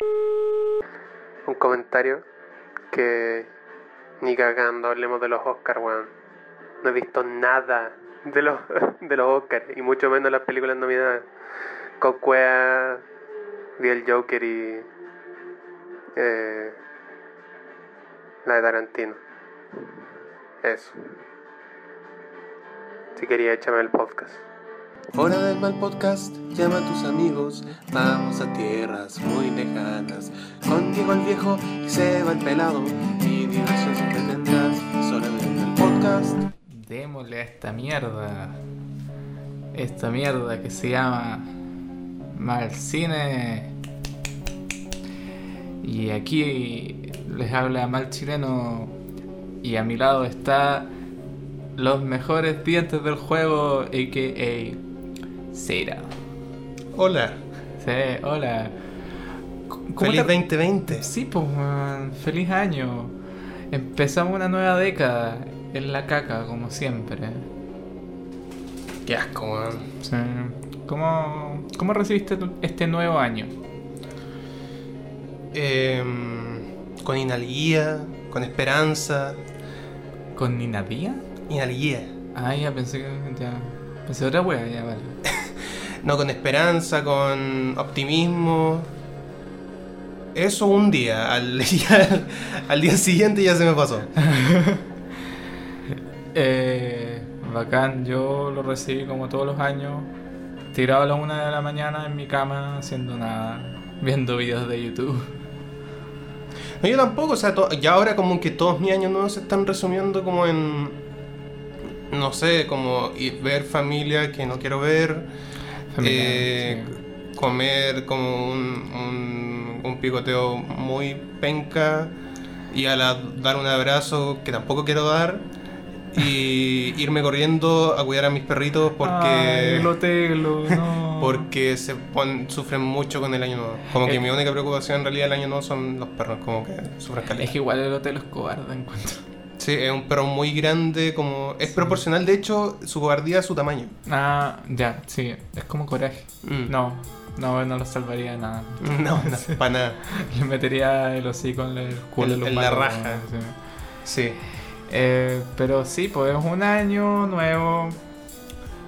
Un comentario que ni cagando hablemos de los Oscars, weón. No he visto nada de los, de los Oscars y mucho menos las películas nominadas. Cocuea, vi el Joker y eh, la de Tarantino. Eso. Si quería, échame el podcast. Hora del mal podcast, llama a tus amigos, vamos a tierras muy lejanas. Contigo el viejo y se va el pelado, y diversión siempre tendrás. Es hora del mal podcast. Démosle a esta mierda. Esta mierda que se llama Mal Cine. Y aquí les habla Mal Chileno. Y a mi lado está los mejores dientes del juego, a.k.a. Cera. Hola, Sí, hola. ¿Cómo feliz te- 2020. Sí, pues, man, feliz año. Empezamos una nueva década en la caca, como siempre. Qué asco, weón. Sí. ¿Cómo, ¿Cómo recibiste tu- este nuevo año? Em, con inalguía, con esperanza. ¿Con Díaz? Inalguía. Ah, ya pensé que. Ya. Pensé otra wea, ya vale. No, con esperanza, con optimismo. Eso un día. Al, ya- al día siguiente ya se me pasó. Eh, bacán, yo lo recibí como todos los años. Tirado a la una de la mañana en mi cama, haciendo nada. Viendo videos de YouTube. No, yo tampoco, o sea, ya ahora como que todos mis años nuevos se están resumiendo como en, no sé, como ver familia que no quiero ver, eh, comer como un, un, un picoteo muy penca y a la, dar un abrazo que tampoco quiero dar y irme corriendo a cuidar a mis perritos porque... Ay, lo telo, no. Porque se pon- sufren mucho con el año nuevo. Como que Eh. mi única preocupación en realidad del año nuevo son los perros, como que sufren caleta. Es que igual el hotel es cobarde encuentro. Sí, es un perro muy grande, como es proporcional, de hecho, su cobardía a su tamaño. Ah, ya, sí, es como coraje. Mm. No, no, no lo salvaría de nada. No, no, para nada. Le metería el hocico en el culo En- la raja. sí. Sí. Eh, pero sí, pues es un año nuevo.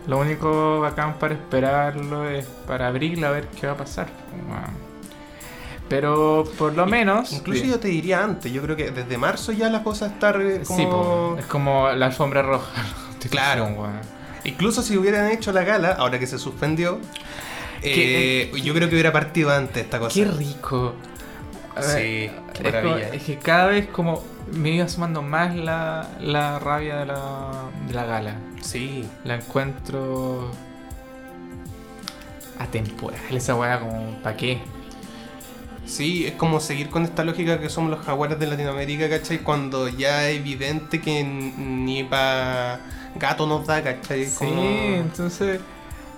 Lo único bacán para esperarlo es para abril a ver qué va a pasar. Pero por lo menos. Incluso sí. yo te diría antes, yo creo que desde marzo ya la cosa está re- como... Sí, es como la alfombra roja. Claro. weón. Incluso si hubieran hecho la gala, ahora que se suspendió, ¿Qué? eh, yo creo que hubiera partido antes esta cosa. Qué rico. A ver, Sí, qué es, como- maravilla. es que cada vez como me iba sumando más la, la rabia de la, de la gala. Sí. La encuentro atemporal esa weá como ¿para qué? Sí, es como seguir con esta lógica que somos los jaguares de Latinoamérica, ¿cachai? Cuando ya es evidente que ni para gato nos da, ¿cachai? Sí, entonces,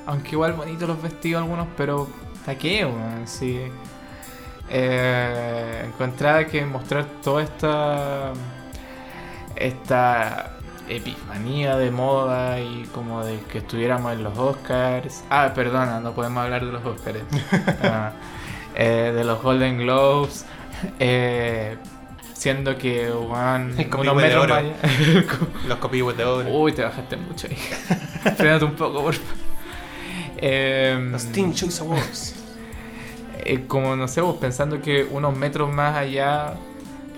aunque igual bonitos los vestidos algunos, pero ¿para qué, weón? Sí. Eh, encontraba que mostrar toda esta esta epifanía de moda y como de que estuviéramos en los Oscars. Ah, perdona, no podemos hablar de los Oscars. Ah, eh, de los Golden Globes. eh, siendo que, copihue unos de metros oro. más allá- Los copihue de oro. Uy, te bajaste mucho ahí. Frénate un poco, por favor. Em, Los Teen Choice Awards. eh, como no sé, vos pensando que unos metros más allá.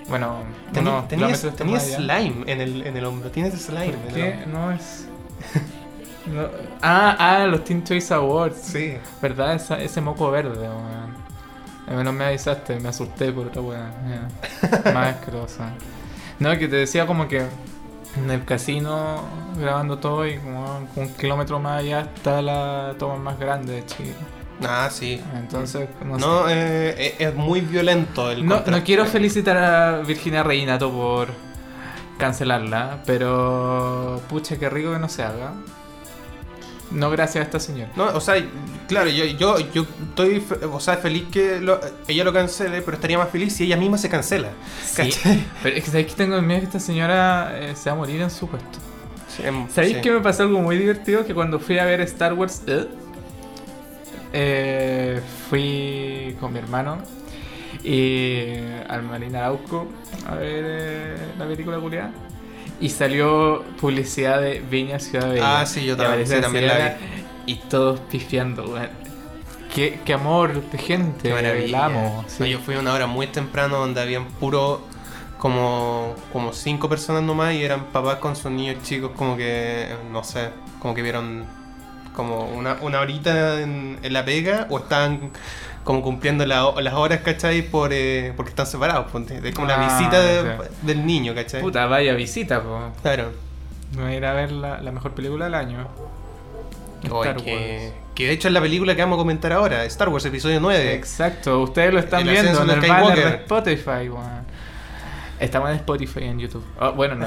Bueno, Tenías, tenías, slime en el, en el hombro. Tienes slime. ¿Por en el qué no es.? No- Ah, ah, los Teen Choice Awards. Sí. ¿Verdad? Esa- ese moco verde, weón. No me avisaste, me asusté por otra weá. Más asquerosa. No, que te decía como que en el casino grabando todo y como un kilómetro más allá está la toma más grande de Chile. Ah, sí. Entonces, no, sé. No, eh, es, muy violento el No, no quiero felicitar a Virginia Reinato por cancelarla, pero pucha, qué rico que no se haga. No gracias a esta señora. No, o sea, claro, yo, yo, yo estoy o sea, feliz que lo- ella lo cancele, pero estaría más feliz si ella misma se cancela. ¿Cachai? Pero es que sabéis que tengo miedo que esta señora eh, se va a morir en su puesto. Sí, ¿Sabéis sí. que me pasó algo muy divertido? Que cuando fui a ver Star Wars, eh, eh, fui con mi hermano Y al Marín Arauco a ver eh, la película culiada. Y salió publicidad de Viña Ciudad Bella. Ah, sí, yo también, sí, también la señora Y todos pifiando, weón. Qué, qué amor de gente. Qué maravilla. No, yo fui a una hora muy temprano donde habían puro como, como cinco personas nomás y eran papás con sus niños chicos como que, no sé, como que vieron como una, una horita en, en la pega o estaban como cumpliendo la- las horas, ¿cachai? Por, eh, porque están separados. ponte. Es como la Ah, visita de- ok. del niño, ¿cachai? Puta, vaya visita, po. Claro. Me voy a ir a ver la, la mejor película del año. Oy, Star que, Wars. que de hecho es la película que vamos a comentar ahora, Star Wars Episodio 9. Exacto, ustedes lo están El viendo en el banner de Spotify, weón. Estamos en Spotify y en YouTube. Ah, bueno, no.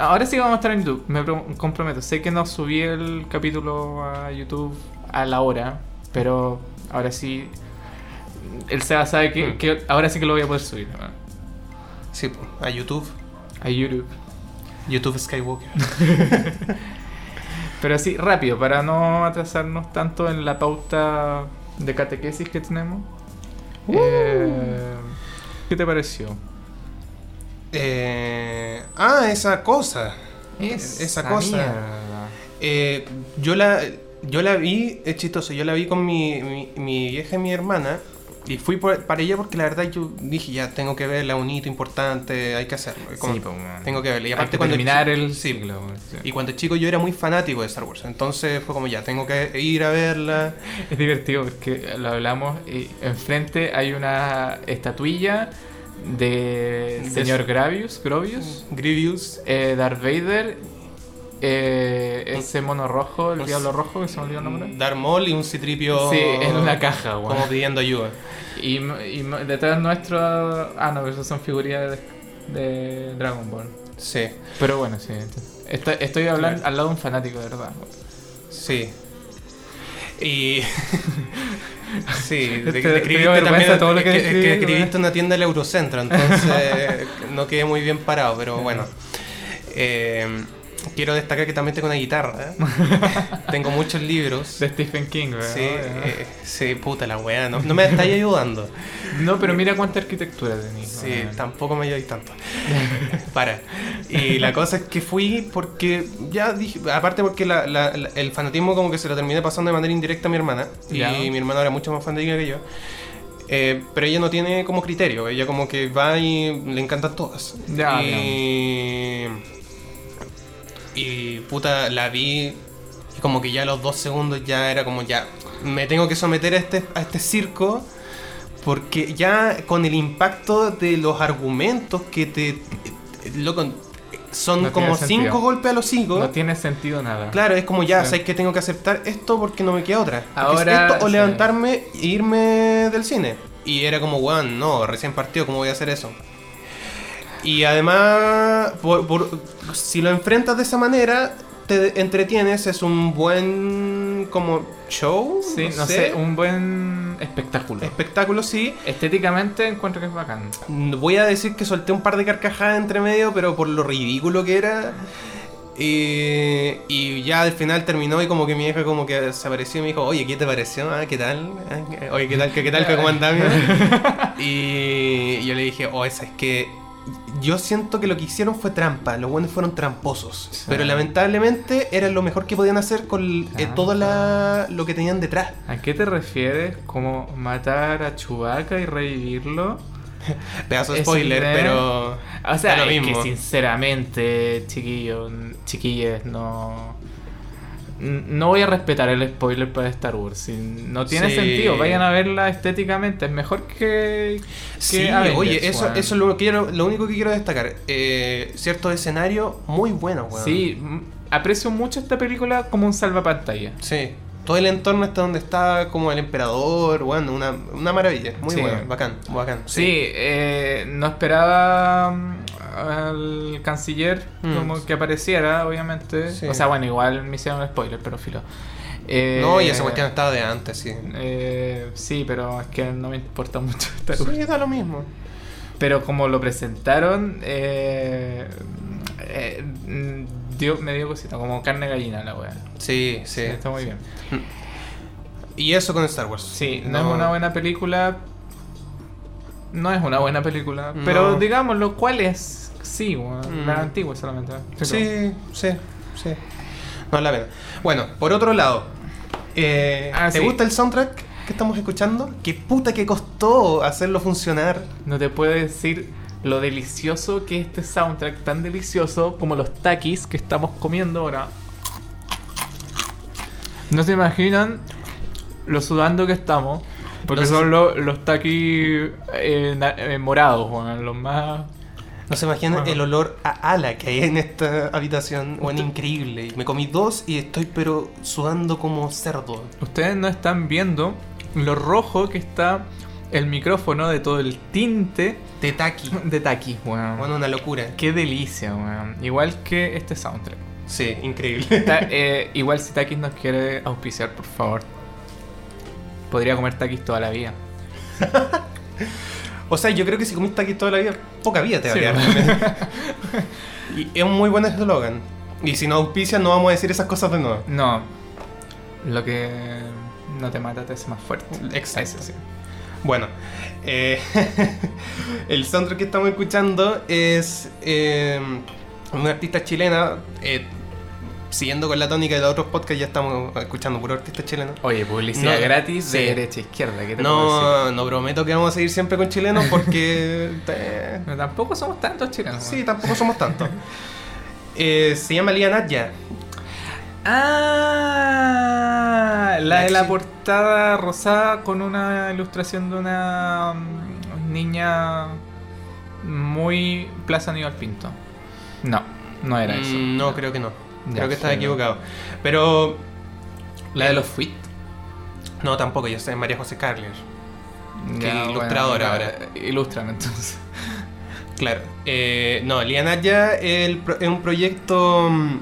Ahora sí vamos a estar en YouTube, me pro- comprometo. Sé que no subí el capítulo a YouTube a la hora, pero ahora sí. El Seba sabe que, Hmm. que ahora sí que lo voy a poder subir. weón. Sí, a YouTube. A YouTube. YouTube Skywalker. Pero sí, rápido, para no atrasarnos tanto en la pauta de catequesis que tenemos. Eh, ¿Qué te pareció? Eh, ah, esa cosa. esa cosa. Eh, yo la yo la vi, es chistoso, yo la vi con mi, mi, mi vieja y mi hermana. Y fui por- para ella porque la verdad yo dije, ya tengo que verla, un hito importante, hay que hacerlo. Como, Sí, pues, tengo que verla. Y Hay aparte que cuando terminar el sí. Y cuando chico yo era muy fanático de Star Wars. Entonces fue como, ya, tengo que ir a verla. Es divertido porque lo hablamos y enfrente hay una estatuilla de De- señor Gravius, Grovius, Grievous. eh, Darth Vader, eh, ese mono rojo, el Un- diablo rojo, que se me olvidó el nombre. Darth Maul y un citripio. Sí, en una caja, weón. Como pidiendo ayuda. Y, y detrás nuestro. Ah, no, esas son figurillas de, de Dragon Ball. Sí, Pero bueno, sí. Estoy, estoy hablando al lado de un fanático, de verdad. sí. Y. sí, Te- te escribiste también. todo lo que que, que escribiste una tienda del Eurocentro, entonces no quedé muy bien parado, pero bueno. Eh, quiero destacar que también tengo una guitarra. ¿eh? tengo muchos libros. De Stephen King, ¿verdad? Sí, eh, sí, puta la weá, no, no me estáis ayudando. No, pero mira cuánta arquitectura tenés. Sí, tampoco me ayudáis tanto. Para. Y la cosa es que fui porque ya dije, aparte porque la- la- la- el fanatismo como que se lo terminé pasando de manera indirecta a mi hermana. Y mi hermana era mucho más fanática que yo. Eh, pero ella no tiene como criterio, ella como que va y le encantan todas. Ya, y, y puta, la vi y como que ya a los dos segundos ya era como ya, me tengo que someter a este, a este circo porque ya con el impacto de los argumentos que te... loco, son No como sentido. cinco golpes a los cinco. No tiene sentido nada. Claro, es como ya, Sí. sabes que tengo que aceptar esto porque no me queda otra. Es Ahora, esto o sí. levantarme e irme del cine. Y era como, weón, no, recién partido, ¿cómo voy a hacer eso? Y además, por- por- si lo enfrentas de esa manera, te entretienes, es un buen como show, Sí, no sé, un buen espectáculo. espectáculo, sí. Estéticamente encuentro que es bacán. Voy a decir que solté un par de carcajadas entre medio, pero por lo ridículo que era. Y, y ya al final terminó y como que mi hija como que se apareció y me dijo, oye, ¿qué te pareció? Ah, ¿Qué tal? Ah, Oye, ¿qué tal? ¿Qué, qué tal? ¿Cómo andás? y yo le dije, oh, esa es que yo siento que lo que hicieron fue trampa, los buenos fueron tramposos. Sí. Pero lamentablemente era lo mejor que podían hacer con eh, Trampa. todo la- lo que tenían detrás. ¿A qué te refieres? ¿Como matar a Chewbacca y revivirlo? Pedazo de spoiler, pero... O sea, lo mismo. que sinceramente, chiquillos, chiquilles, no... No voy a respetar el spoiler para Star Wars. si No tiene Sí. sentido. Vayan a verla estéticamente. Es mejor que. que Sí, Avengers, oye, eso, eso es lo, que quiero, lo único que quiero destacar. Eh, ciertos escenarios muy buenos, weón. Sí, aprecio mucho esta película como un salvapantalla. Sí. Todo el entorno está donde está como el emperador, weón, una, una maravilla. Muy Sí. bueno, bacán, bacán. Sí, eh, no esperaba mm, al canciller Mm. como que apareciera, obviamente. Sí. O sea, bueno, igual me hicieron spoiler, pero filo. Eh, No, y esa cuestión estaba de antes, sí. eh, sí, pero es que no me importa mucho Wars. Sí, da lo mismo. Pero como lo presentaron, eh, eh, mm, dio, me dio cosita, como carne gallina la wea. Sí, sí. Está muy bien. Y eso con Star Wars. Sí, no, es una buena película. no es una buena película. No. Pero digámoslo, ¿cuál es? Sí. Mm. La antigua solamente. Sí, sí, sí. No la pena. Bueno, por otro lado, eh, Ah, ¿te sí. gusta el soundtrack que estamos escuchando? ¿Qué puta que costó hacerlo funcionar? No te puedo decir lo delicioso que es este soundtrack, tan delicioso como los takis que estamos comiendo ahora. No se imaginan lo sudando que estamos. Porque No son los, los takis eh, eh, morados, weón, los más... No se imaginan el olor a ala que hay en esta habitación. Bueno, increíble. Me comí dos y estoy pero sudando como cerdo. Ustedes no están viendo lo rojo que está el micrófono de todo el tinte De taqui. de takis, weón. Bueno, una locura. Qué delicia, weón. Igual que este soundtrack. Sí, increíble. Eh, igual si Takis nos quiere auspiciar, por favor. Podría comer Takis toda la vida. O sea, yo creo que si comiste aquí toda la vida, poca vida te va Sí, a quedar. y es un muy buen eslogan. Y si no auspician, no vamos a decir esas cosas de nuevo. No. Lo que no te mata te hace más fuerte. Exacto. Sí. Bueno, eh, el soundtrack que estamos escuchando es eh, una artista chilena. eh, siguiendo con la tónica de los otros podcasts, ya estamos escuchando puro artista chileno. Oye, publicidad No, gratis de sí. derecha a izquierda. ¿qué te No, no prometo que vamos a seguir siempre con chilenos porque. No, tampoco somos tantos chilenos. sí, tampoco somos tantos. Eh, se llama Lía Natya. Ah, la de la portada rosada con una ilustración de una mm, niña muy Plaza Aníbal Pinto. No, no era eso. Mm, no, creo que no. Ya, creo que sí, no. equivocado. Pero. La de los Fuit. No, tampoco, yo sé, María José Carlier. Que Ya, ilustradora bueno, ahora. Ilústrame entonces. Claro. Eh, no, pro- es un proyecto mm,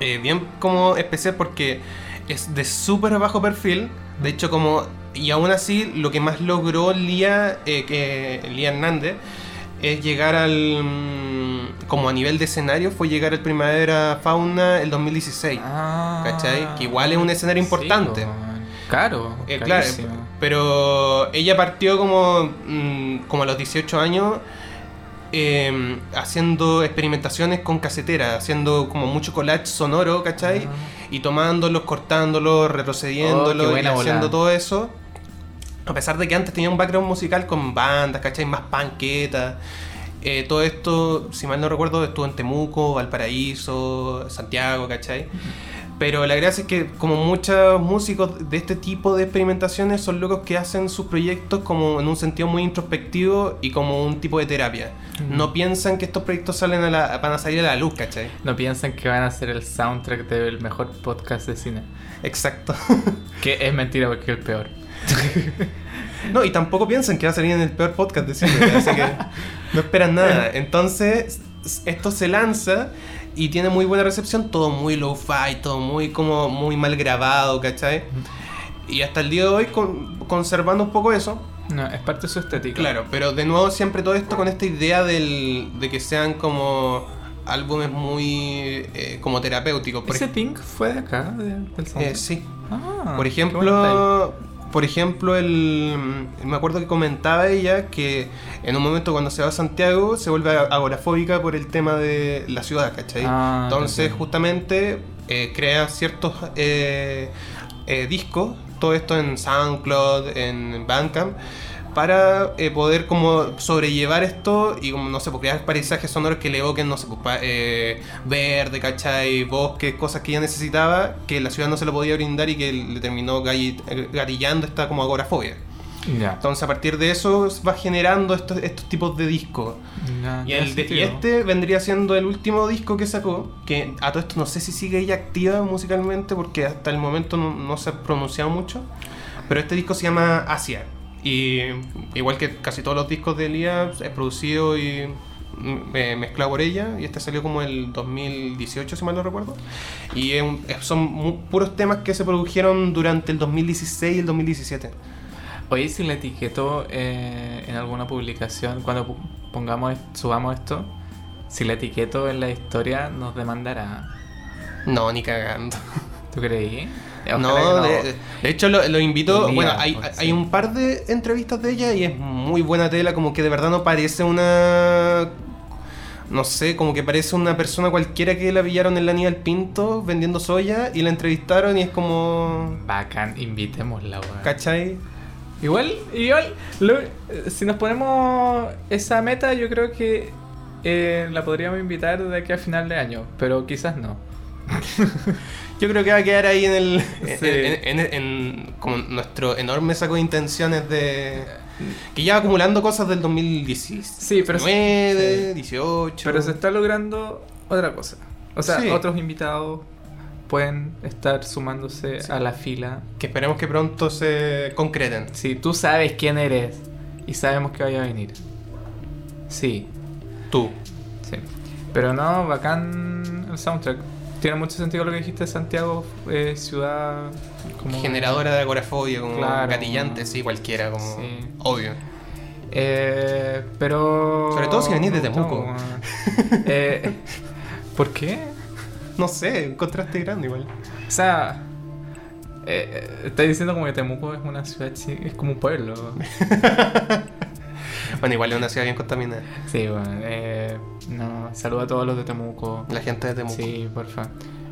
eh, bien como especial porque es de súper bajo perfil. De hecho, como. Y aún así, lo que más logró Lía, eh, que, Lía Hernández es llegar al. Como a nivel de escenario, fue llegar al Primavera Fauna el 2016. Ah, ¿Cachai? Que igual es un escenario importante. Sí. Eh, claro, carísimo. pero ella partió como, mm, como a los 18 años eh, haciendo experimentaciones con casetera, haciendo como mucho collage sonoro, ¿cachai? Ah. Y tomándolos, cortándolos, retrocediéndolos Oh, y haciendo todo eso. A pesar de que antes tenía un background musical con bandas, ¿cachai? Más panquetas. Eh, todo esto, si mal no recuerdo, estuvo en Temuco, Valparaíso, Santiago, ¿cachai? Pero la gracia es que como muchos músicos de este tipo de experimentaciones son locos que hacen sus proyectos como en un sentido muy introspectivo y como un tipo de terapia. Mm. No piensan que estos proyectos salen a la, van a salir a la luz, ¿cachai? No piensan que van a ser el soundtrack del mejor podcast de cine. Exacto. Que es mentira porque es el peor. No, y tampoco piensan que va a salir en el peor podcast de cine, así que no esperan nada. Entonces, esto se lanza y tiene muy buena recepción, todo muy low-fi, todo muy como muy mal grabado, ¿cachai? Y hasta el día de hoy con- conservando un poco eso. No, es parte de su estética. Claro, pero de nuevo siempre todo esto con esta idea del, de que sean como álbumes muy eh, como terapéuticos. Por ¿Ese Pink fue de acá, de- del eh, sí. Ah, Por ejemplo, por ejemplo, el, me acuerdo que comentaba ella que en un momento cuando se va a Santiago se vuelve agorafóbica por el tema de la ciudad, ¿cachai? Ah, Entonces, justamente eh, crea ciertos eh, eh, discos, todo esto en SoundCloud, en Bandcamp, para eh, poder como sobrellevar esto y como, no sé, pues, crear paisajes sonoros que le evoquen, no sé, pues, eh, verde, ¿cachai? Bosques, cosas que ella necesitaba, que la ciudad no se lo podía brindar y que le terminó gatillando esta como agorafobia. Ya. Entonces a partir de eso va generando estos, estos tipos de discos. Y, tiene el de- y sentido. este vendría siendo el último disco que sacó, que a todo esto no sé si sigue ella activa musicalmente porque hasta el momento no, no se ha pronunciado mucho, pero este disco se llama Asia. Y igual que casi todos los discos de Elia, es producido y mezclado por ella, y este salió como el 2018 si mal no recuerdo. Y son puros temas que se produjeron durante el 2016 y el 2017. Oye, si le etiqueto eh, en alguna publicación, cuando pongamos, subamos esto, si le etiqueto en la historia, nos demandará. No, ni cagando. ¿Tú creí? No, no. de, de hecho lo, lo invito. Bueno, hay, pues, hay sí. un par de entrevistas de ella y es muy buena tela, como que de verdad no parece una. No sé, como que parece una persona cualquiera que la pillaron en la Aníbal Pinto vendiendo soya y la entrevistaron y es como. Bacán, invitémosla, weón. ¿Cachai? Igual, igual, lo- si nos ponemos esa meta, yo creo que eh, la podríamos invitar de aquí a final de año, pero quizás no. Yo creo que va a quedar ahí en el. Sí. En, en- en- como nuestro enorme saco de intenciones de. Que ya va acumulando cosas del 2016. Sí, pero- 19, sí. 18. Pero se está logrando otra cosa. O sea, Sí. otros invitados pueden estar sumándose Sí. a la fila. Que esperemos que pronto se concreten. Si tú sabes quién eres y sabemos que vaya a venir. Sí, Tú. sí. Pero no, bacán el soundtrack. Tiene mucho sentido lo que dijiste, Santiago, eh, ciudad como... Generadora de agorafobia, como Claro. gatillante, sí, cualquiera, como. Sí. Obvio. Eh, pero... Sobre todo si venís de Temuco. weón. eh, ¿Por qué? No sé, un contraste grande igual. O sea, eh, estás diciendo como que Temuco es una ciudad, es como un pueblo. Bueno, igual es una ciudad bien contaminada. Sí, bueno, eh, no, saludo a todos los de Temuco. La gente de Temuco. Sí, porfa,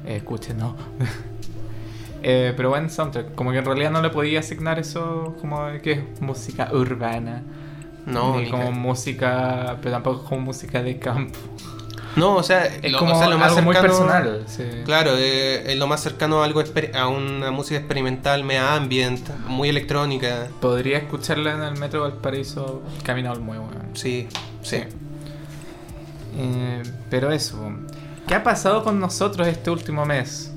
eh, escuchen, no. eh, pero buen soundtrack, como que en realidad no le podía asignar eso como que es música urbana. No, ni ni como ca- música, pero tampoco como música de campo. No, o sea, Es lo, como o sea, lo más algo muy personal. Sí. Claro, eh, es lo más cercano a algo a una música experimental, media ambient, muy electrónica. Podría escucharla en el metro Valparaíso camino al muevo. weón. Sí, sí. Eh, pero eso, ¿qué ha pasado con nosotros este último mes?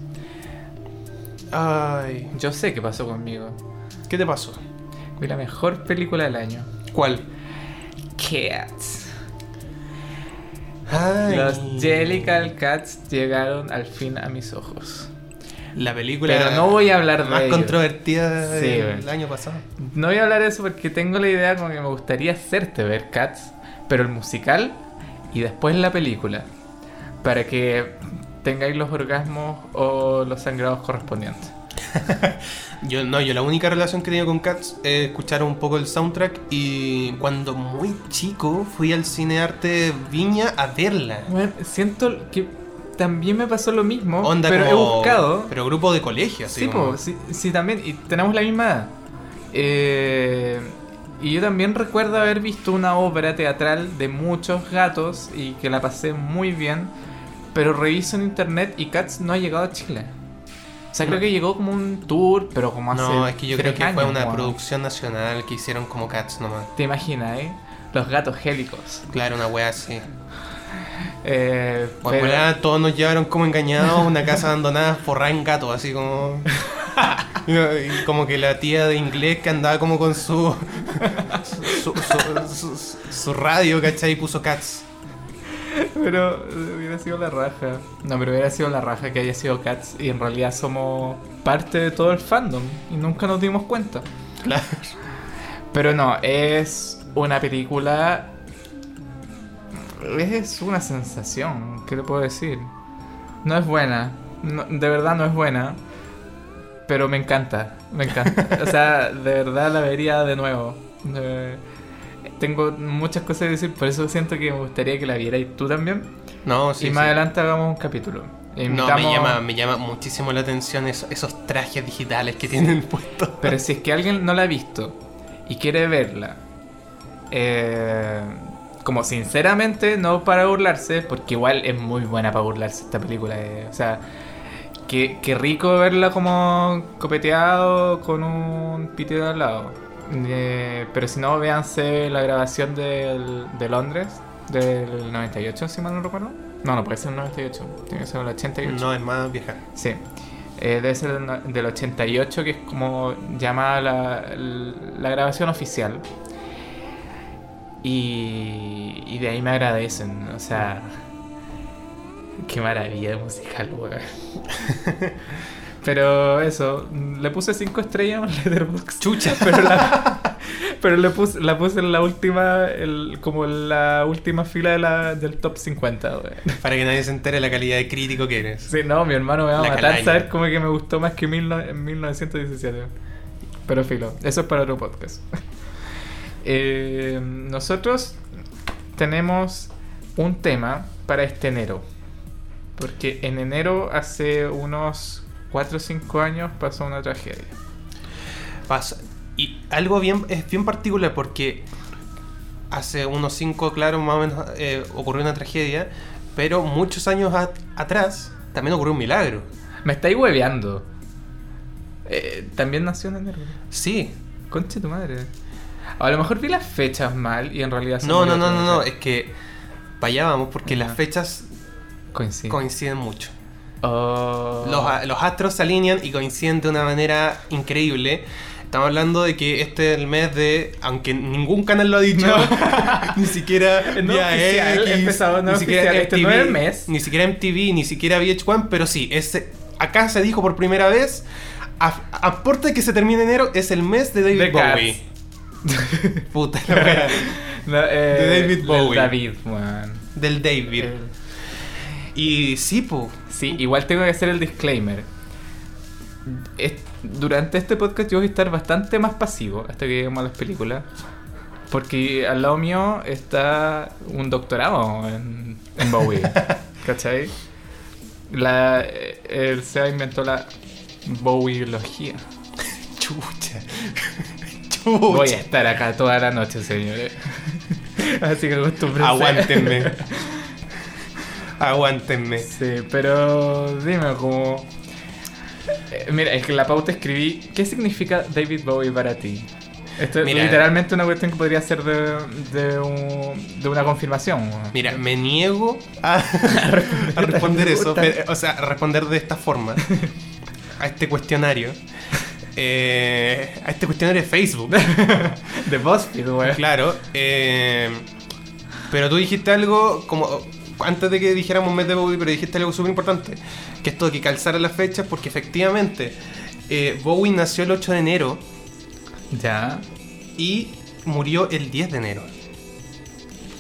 Ay, Yo sé qué pasó conmigo. ¿qué te pasó? Vi la mejor película del año. ¿Cuál? Cats. Ay, Los Jellicle Cats llegaron al fin a mis ojos. La película Pero no voy a hablar de más ello. controvertida Sí, del güey. año pasado. No voy a hablar de eso porque tengo la idea como que me gustaría hacerte ver Cats, pero el musical y después la película. Para que tengáis los orgasmos o los sangrados correspondientes. Yo no, yo la única relación que he tenido con Cats es escuchar un poco el soundtrack y cuando muy chico fui al cine arte Viña a verla. Bueno, siento que también me pasó lo mismo, Onda pero he buscado. Pero grupo de colegio, así Sí, como- sí, sí, también. Y tenemos la misma edad. Eh, y yo también recuerdo haber visto una obra teatral de muchos gatos y que la pasé muy bien. Pero reviso en internet y Cats no ha llegado a Chile. O sea, creo que llegó como un tour, pero como hace. No, es que yo creo que fue una producción nacional que hicieron como Cats nomás. Te imaginas, ¿eh? Los gatos gélicos. Claro, una wea así. Eh, Pues pero- todos nos llevaron como engañados a una casa abandonada forrada en gatos, así como. y como que la tía de inglés que andaba como con su. su, su, su- su radio, ¿cachai? Y puso Cats. Pero eh, hubiera sido la raja. No, pero hubiera sido la raja que haya sido Cats y en realidad somos parte de todo el fandom y nunca nos dimos cuenta. Claro. Pero no, es una película. Es una sensación, ¿qué le puedo decir? No es buena, no- de verdad no es buena, pero me encanta, me encanta. o sea, de verdad la vería de nuevo. Eh, tengo muchas cosas que decir, por eso siento que me gustaría que la vierais tú también. No, sí. y más sí. adelante hagamos un capítulo. No, me llama, me llama muchísimo la atención esos, esos trajes digitales que tienen puestos. Pero si es que alguien no la ha visto y quiere verla, eh, como sinceramente, no para burlarse, porque igual es muy buena para burlarse esta película. eh, o sea, qué, qué rico verla como copeteado con un pitido al lado. Eh, pero si no, véanse la grabación del- de Londres del 98, si mal no recuerdo. No, no puede ser el 98, tiene que ser el 88. No, es más vieja. Sí. Eh, debe ser del, no- del 88, que es como llamada la, la grabación oficial. Y, y de ahí me agradecen, o sea, qué maravilla de musical, weón. Pero eso, le puse 5 estrellas en Letterboxd. Chucha. Pero la, Pero le puse, la puse en la última, el, como en la última fila de la, del top 50, weón. Para que nadie se entere la calidad de crítico que eres. Sí, no, mi hermano me va a La matar calaña. saber como que me gustó más que mil en 1917. Pero filo, eso es para otro podcast. Eh, nosotros tenemos un tema para este enero. Porque en enero, hace unos 4 o 5 años, pasó una tragedia. Pasa. Y algo bien, es bien particular porque hace unos cinco, claro, más o menos eh, ocurrió una tragedia, pero muchos años atrás también ocurrió un milagro. Me estáis hueveando. Eh, También nació en enero. Sí. Conche tu madre. A lo mejor vi las fechas mal y en realidad son No, no, no, no, no, es que para allá vamos porque las fechas coincide. coinciden mucho. Oh. Los, los astros se alinean y coinciden de una manera increíble. Estamos hablando de que este es el mes de, aunque ningún canal lo ha dicho, No. ni siquiera No oficial, X, empezado no ni siquiera este no es el mes. ni siquiera MTV, ni siquiera VH1, pero sí, ese, acá se dijo por primera vez, a, aporta de que se termine enero, es el mes de David Bowie. Puta la. No, eh, De David Bowie. David, man. Del David. El- Y sí, po. Sí, igual tengo que hacer el disclaimer. Es- durante este podcast yo voy a estar bastante más pasivo hasta que lleguemos a las películas. Porque al lado mío está un doctorado en, en Bowie. ¿Cachai? La, el SEA inventó la Bowieología. Chucha. Chucha. Voy a estar acá toda la noche, señores. Así que acostúmbrense. Aguántenme. Aguántenme. Sí, pero dime como... Eh, Mira, es que en la pauta escribí, ¿qué significa David Bowie para ti? Esto es Mira. literalmente una cuestión que podría ser de, de, un- de una confirmación. Mira, me niego a, a responder eso. pero- o sea, a responder de esta forma. A este cuestionario. Eh, a este cuestionario de Facebook. De BuzzFeed, güey. Claro. eh, pero tú dijiste algo como. Antes de que dijéramos mes de Bowie, pero dijiste algo súper importante. Que esto de que calzara las fechas, porque efectivamente eh, Bowie nació el 8 de enero Ya. y murió el 10 de enero.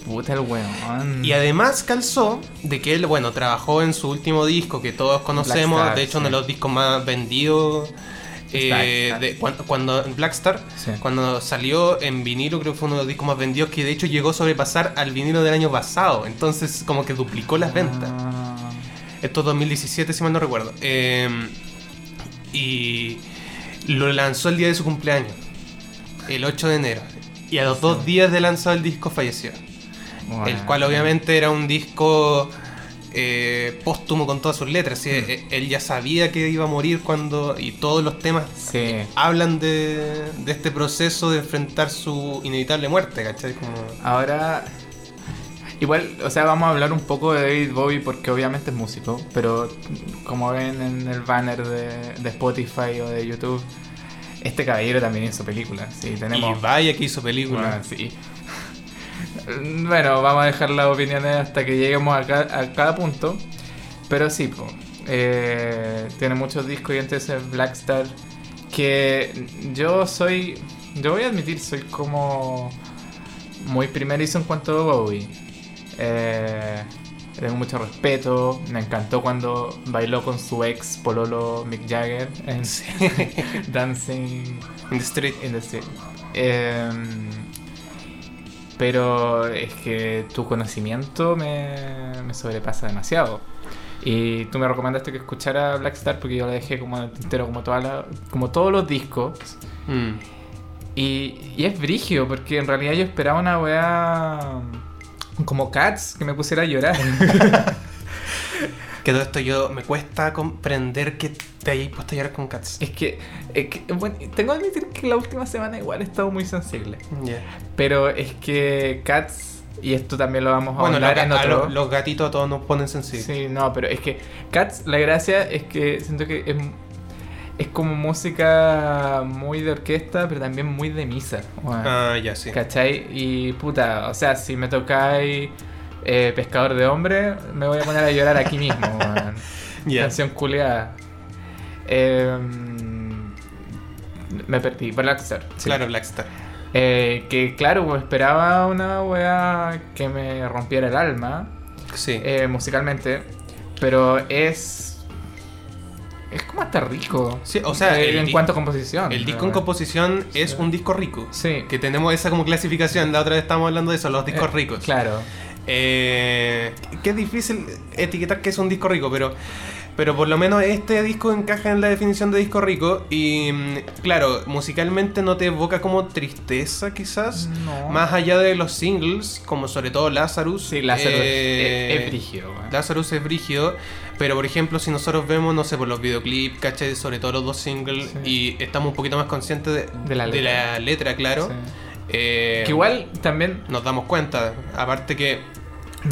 Puta el weón. Y además calzó de que él, bueno, trabajó en su último disco que todos conocemos, de hecho uno de los discos más vendidos. Eh, de- cuando, cuando Blackstar, Sí. cuando salió en vinilo, creo que fue uno de los discos más vendidos que de hecho llegó a sobrepasar al vinilo del año pasado. Entonces, como que duplicó las ventas. Ah. Esto es 2017, si mal no recuerdo. Eh, y lo lanzó el día de su cumpleaños, el 8 de enero. Y a los dos días de lanzado el disco falleció. El cual obviamente era un disco eh, póstumo con todas sus letras. ¿sí? Mm. Eh, Él ya sabía que iba a morir cuando... Y todos los temas Sí. hablan de, de este proceso de enfrentar su inevitable muerte, ¿cachai? Como... Ahora, igual, o sea, vamos a hablar un poco de David Bowie porque obviamente es músico, pero como ven en el banner de, de Spotify o de YouTube, este caballero también hizo películas. Sí, tenemos. Y vaya que hizo película. Bueno, sí. Bueno, vamos a dejar las opiniones hasta que lleguemos a, ca- a cada punto. Pero sí, po, eh, tiene muchos discos y entre ese Blackstar. Que yo soy. Yo voy a admitir, soy como. Muy primerizo en cuanto a Bowie. Eh, tengo mucho respeto. Me encantó cuando bailó con su ex Pololo Mick Jagger en Dancing In the Street. in the Street. Em, pero es que tu conocimiento me, me sobrepasa demasiado. Y tú me recomendaste que escuchara Blackstar porque yo lo dejé como en el tintero, como, toda la- como todos los discos. Mm. Y, y es brigio porque en realidad yo esperaba una weá como Cats que me pusiera a llorar. Que todo esto yo me cuesta comprender que te hayas puesto a llorar con Cats. es, que, es que, bueno, tengo que admitir que la última semana igual he estado muy sensible. Ya. Pero es que Cats, y esto también lo vamos a Bueno, hablar en otro. los, los gatitos a todos nos ponen sensibles. Sí, no, pero es que Cats, la gracia es que siento que es, es como música muy de orquesta, pero también muy de misa. Ah, ya sí. ¿Cachai? Y puta, o sea, si me tocáis eh, Pescador de Hombre, me voy a poner a llorar aquí mismo. Canción culeada. Em, me perdí, Blackstar. sí. Claro, Blackstar. Eh, que claro, pues, esperaba una wea que me rompiera el alma Sí. eh, musicalmente, pero es. Es como hasta rico. Sí, o sea, Eh, el en cuanto a composición. el disco en composición es un disco rico. Sí. Que tenemos esa como clasificación. La otra vez estábamos hablando de eso, los discos Eh, ricos. Claro. Eh, que es difícil etiquetar que es un disco rico, pero, pero por lo menos este disco encaja en la definición de disco rico. Y mm, claro, musicalmente no te evoca como tristeza, quizás. No. Más allá de los singles, como sobre todo Lazarus. Sí, Lazarus eh, es, es brígido. Lazarus es brígido, pero por ejemplo, si nosotros vemos, no sé, por los videoclips, ¿cachai? Sobre todo los dos singles, Sí. y estamos un poquito más conscientes de, De la letra. letra, claro. Sí. eh, Que igual también nos damos cuenta. Aparte que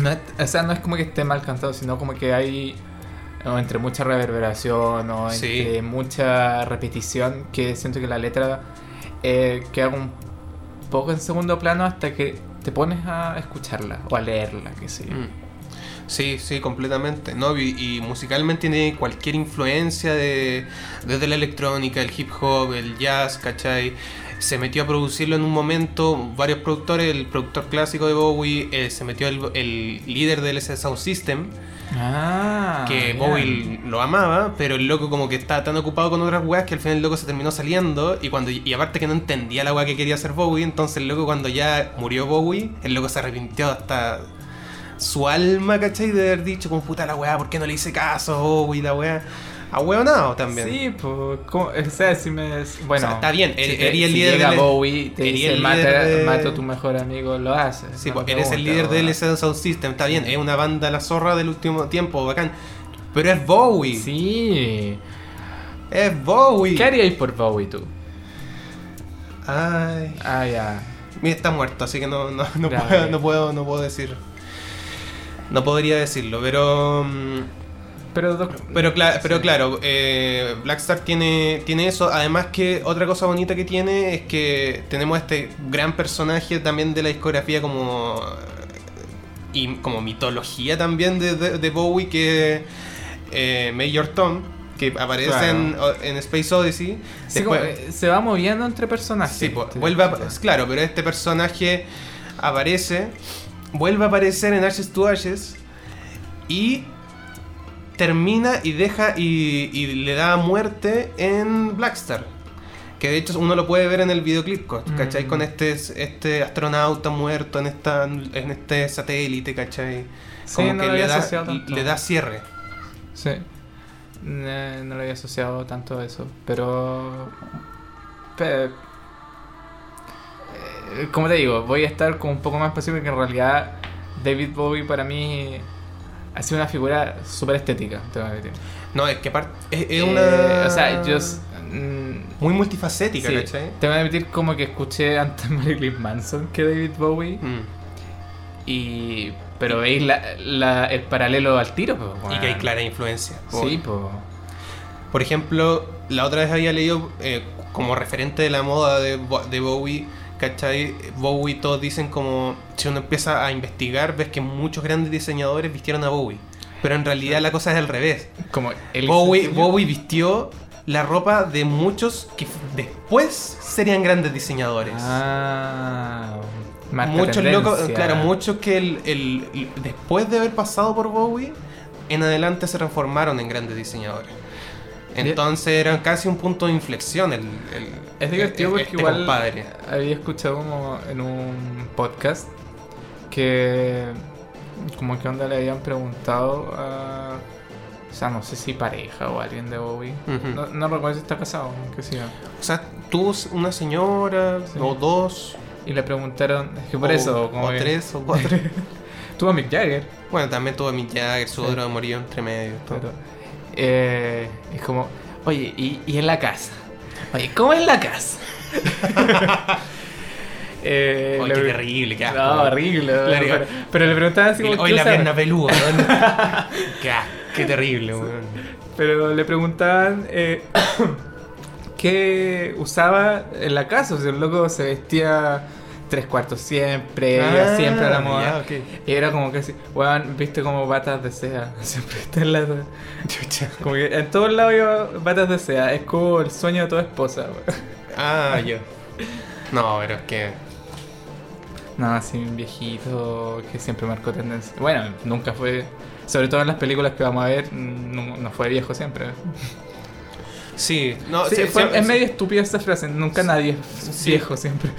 No es- o sea, no es como que esté mal cantado, sino como que hay o entre mucha reverberación o Sí. entre mucha repetición que siento que la letra eh, queda un poco en segundo plano hasta que te pones a escucharla o a leerla, que sé yo. Mm. Sí, sí, completamente. ¿no? Y, y musicalmente tiene cualquier influencia de, desde la electrónica, el hip hop, el jazz, ¿cachai? Se metió a producirlo en un momento varios productores, el productor clásico de Bowie, eh, se metió el, el líder del SS Sound System, Ah, que. Bowie lo amaba, pero el loco como que estaba tan ocupado con otras weas que al final el loco se terminó saliendo y cuando y aparte que no entendía la wea que quería hacer Bowie, entonces el loco cuando ya murió Bowie, el loco se arrepintió hasta su alma, ¿cachai? De haber dicho como puta la wea, ¿por qué no le hice caso a Bowie, la wea? A hueonado también. Sí, pues, o sea, si me... Bueno, O sea, está bien, si, eres el si líder del- Bowie, te eres dice, el mata, de- mata a tu mejor amigo, lo hace. Sí, No pues, eres el líder del weón. LCD Sound System, está bien, es una banda la zorra del último tiempo, bacán. Pero es Bowie, Sí. es Bowie. ¿Qué haríais por Bowie tú? Ay. Ah, ya. Mira, está muerto, así que no, no, no, puedo, no, puedo, no puedo decir. No podría decirlo, pero. mm, Pero, Pero, cla- pero Sí. claro, eh, Blackstar tiene, tiene eso. Además, que otra cosa bonita que tiene es que tenemos este gran personaje también de la discografía como. y como mitología también de, de- de Bowie, que eh, Major Tom, que aparece Claro. en, en Space Odyssey. Sí, Después- como, eh, se va moviendo entre personajes. Sí, pues, Sí, vuelve a, claro, pero este personaje aparece, vuelve a aparecer en Ashes to Ashes y termina y deja y, y le da muerte en Blackstar. Que de hecho uno lo puede ver en el videoclip, ¿cachai? Mm. Con este, este astronauta muerto en, esta, en este satélite, ¿cachai? Sí, Como no que lo le había da, tanto. le da cierre. Sí. No, no lo había asociado tanto a eso. Pero. pe- eh, como te digo, voy a estar con un poco más pasivo que en realidad David Bowie para mí ha sido una figura súper estética, te voy a decir. No, es que aparte es, es Eh, una... o sea, yo. s- mm, Muy multifacética, sí, ¿cachai? te voy a admitir como que escuché antes Marilyn Manson que David Bowie. Mm. Y. Pero veis la, la- el paralelo al tiro, pues, Y que hay clara influencia. Sí, pues. Por ejemplo, la otra vez había leído eh, como referente de la moda de, Bo- de Bowie, ¿cachai? Bowie todos dicen como, si uno empieza a investigar, ves que muchos grandes diseñadores vistieron a Bowie. Pero en realidad la cosa es al revés. Como el Bowie, Bowie vistió la ropa de muchos que después serían grandes diseñadores. Ah, muchos locos, claro, muchos que el, el- el- después de haber pasado por Bowie, en adelante se transformaron en grandes diseñadores. Entonces era casi un punto de inflexión el, el- Es divertido porque este igual compadre. había escuchado como en un podcast que como que onda le habían preguntado a o sea, no sé si pareja o alguien de. Ujú. no, no recuerdo si está casado, que sea. O sea, tuvo una señora, Sí. o dos, Y le preguntaron, es que por o, eso, como o que- tres, o cuatro. Tuvo a Mick Jagger. bueno, también tuvo a Mick Jagger, su Sí. otro murió entre medio. todo. Pero, eh, es como, oye, ¿y, y en la casa? Oye, ¿cómo es la casa? eh, Ay, le- qué terrible, qué asco. No, horrible. Pero, pero le preguntaban así como, Hoy ¿qué la pierna peluda, weón. qué, qué terrible, weón. Pero le preguntaban eh, qué usaba en la casa. O sea, el loco se vestía tres cuartos siempre, iba Ah, siempre a la moda. ya. Y era como que así, weón, viste como batas de seda. Siempre está en la. Chucha. Como que en todos lados iba batas de seda. Es como el sueño de toda esposa, weón. Ah, ya. No, pero es que. No, así un viejito que siempre marcó tendencia. Bueno, nunca fue. Sobre todo en las películas que vamos a ver, no, no fue viejo siempre. Sí, no, Sí, sí, fue- sí, es medio estúpida esta frase. Nunca nadie es viejo siempre.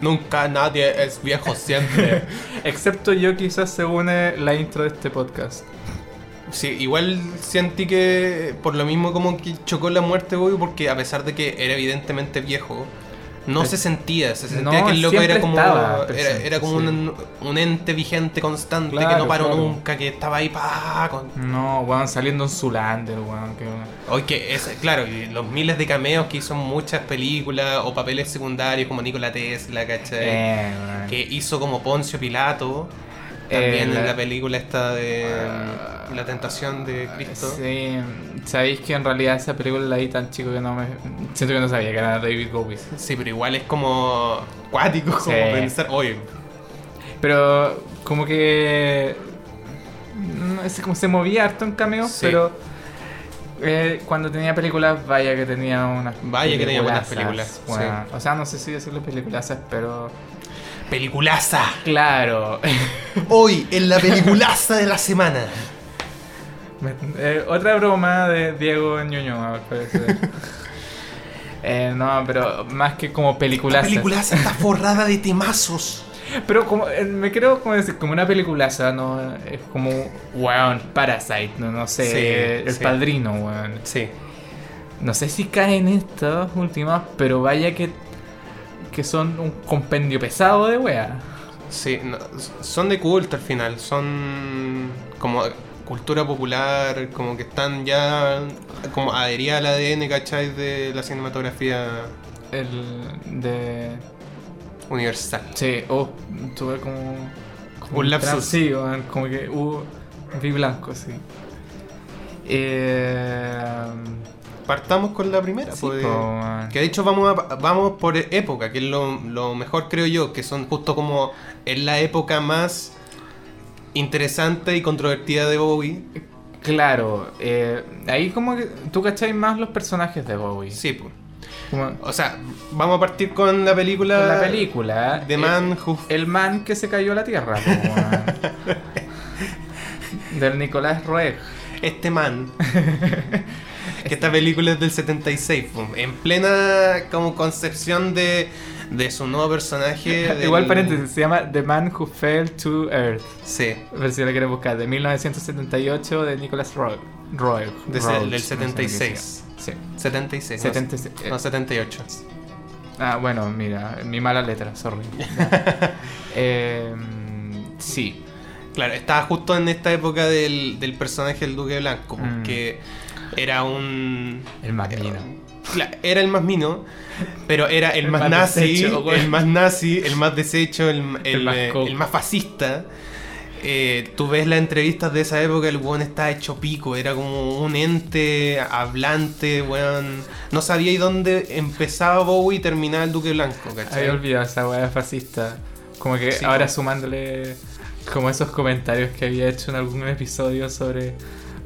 Nunca nadie es viejo siempre. Excepto yo, quizás según eh, la intro de este podcast. Sí, igual sentí que por lo mismo como que chocó la muerte de Bobby porque a pesar de que era evidentemente viejo, no se sentía, se sentía No, que el loco era como era, era como sí. un, un ente vigente constante que no paró claro. nunca, que estaba ahí pa con No, weón, saliendo en Zulander, weón. Que... Hoy que es, claro, los miles de cameos que hizo en muchas películas o papeles secundarios como Nikola Tesla, ¿cachai? Eh. Que hizo como Poncio Pilato. También Eh, en la- la película esta de mm, La tentación de Cristo. Sí, sabéis que en realidad esa película la vi tan chico que no me. Siento que no sabía que era David Bowie. Sí, pero igual es como cuático, como pensar, oye, Pero como que. No sé cómo se movía harto en cameos, Sí. pero. eh, cuando tenía películas, vaya que tenía unas. Vaya que tenía buenas películas. O sea, no sé si decirle peliculazas, pero. Peliculaza. Claro. Hoy en la peliculaza de la semana. Me- eh, otra broma de Diego al parecer. Eh, no, pero más que como La películas. peliculaza está forrada de temazos. Pero como eh, me creo como decir, como una peliculaza, ¿no? Es como, weón, Parasite, no, no sé, Sí, El sí. Padrino, weón. Sí. No sé si caen estas últimas, pero vaya que, que son un compendio pesado de wea. Sí, no, son de culto al final, son como cultura popular, como que están ya como adheridas al ADN, ¿cachai? De la cinematografía El de... universal. Sí, oh, tuve como... como Un lapsus. Sí, como que hubo... Vi blanco, sí. Eh, Partamos con la primera, sí, pues, que de hecho vamos, a- vamos por época, que es lo, lo mejor creo yo, que son justo como en la época más interesante y controvertida de Bowie. Claro, eh, ahí como que tú cacháis más los personajes de Bowie. Sí, pues. Como- O sea, vamos a partir con la película. con la película. The Man Who El man que se cayó a la tierra. weón. Del Nicolás Roeg. Este man. que esta película es del 76, pum, en plena como concepción de, de su nuevo personaje. del- Igual paréntesis, se llama The Man Who Fell to Earth. Sí, Pero si la quieres buscar, de 1978 de Nicholas Roeg. Roeg. De Roeg, del no sé 76. Sí. 76. 76, No, eh. no, 78. Ah, bueno, mira, mi mala letra, sorry. Eh, sí. Claro, estaba justo en esta época del, del personaje del Duque Blanco, Mm. Era un. El más mino. Era el más mino, pero era el, El más, más nazi, el más nazi, el más deshecho, el, el, más el más fascista. Eh, tú ves las entrevistas de esa época, el weón estaba hecho pico, era como un ente hablante, weón. No sabía y dónde empezaba Bowie y terminaba el Duque Blanco, ¿cachai? Había olvidado esa weá fascista. Como que Sí, ahora sumándole como esos comentarios que había hecho en algún episodio sobre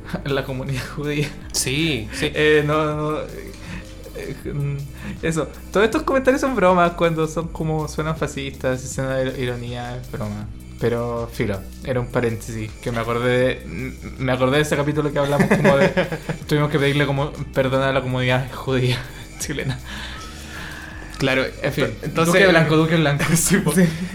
la comunidad judía. Sí, sí. Eh, no, no, eh, eso. Todos estos comentarios son bromas cuando son como suenan fascistas y suena ir- ironía, es broma. Pero, filo, era un paréntesis que me acordé de, me acordé de ese capítulo que hablamos como de tuvimos que pedirle como perdón a la comunidad judía chilena. Claro, En fin, entonces Duque Blanco, Duque Blanco. Sí.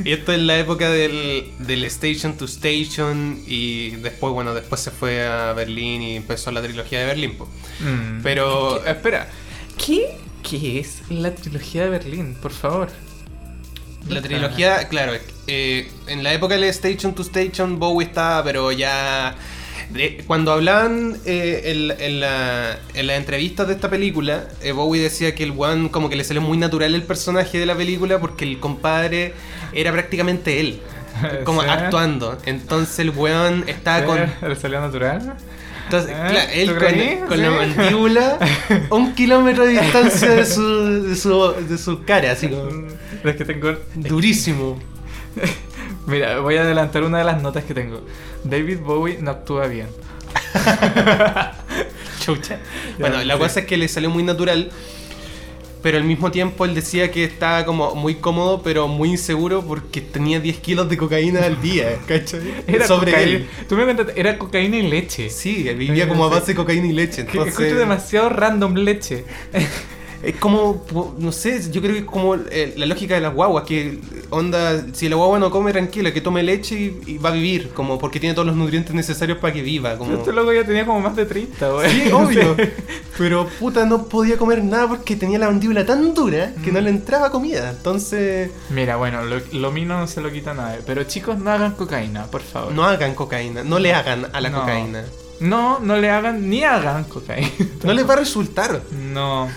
Y esto es la época del, del Station to Station y después, bueno, después se fue a Berlín y empezó la trilogía de Berlín. Mm. Pero ¿Qué- espera, ¿qué, ¿qué es la trilogía de Berlín? Por favor. la trilogía, claro, eh, en la época del Station to Station Bowie estaba, pero ya... cuando hablaban eh, en, en la- en las entrevistas de esta película, eh, Bowie decía que el one como que le salió muy natural el personaje de la película porque el compadre era prácticamente él. Como Sí. actuando. Entonces el weón estaba con. ¿Le salió natural? Entonces, ¿Eh? claro, él ¿Tú con, creí? con Sí. la mandíbula a un kilómetro de distancia de su, de su, de su cara, así como. Es que tengo. Durísimo. Mira, voy a adelantar una de las notas que tengo. David Bowie no actúa bien. Chucha. Bueno, la cosa es que le salió muy natural. pero al mismo tiempo él decía que estaba como muy cómodo, pero muy inseguro porque tenía 10 kilos de cocaína al día, ¿cachai? Era Sobre cocaína. él. Tú me contaste, era cocaína y leche. Sí, él vivía como a base de cocaína y leche. Entonces, escucho demasiado random leche. Es como, no sé, yo creo que es como eh, la lógica de las guaguas, que onda, si la guagua no come tranquila, que tome leche y, y va a vivir, como porque tiene todos los nutrientes necesarios para que viva. Como... Este loco ya tenía como más de 30, güey. Sí, obvio. Pero puta, no podía comer nada porque tenía la mandíbula tan dura que Mm. no le entraba comida. Entonces, Mira, bueno, lo, lo mío no se lo quita nadie. Pero chicos, no hagan cocaína, por favor. no hagan cocaína, no le hagan a la No. cocaína. No, no le hagan ni hagan cocaína. No les va a resultar. No.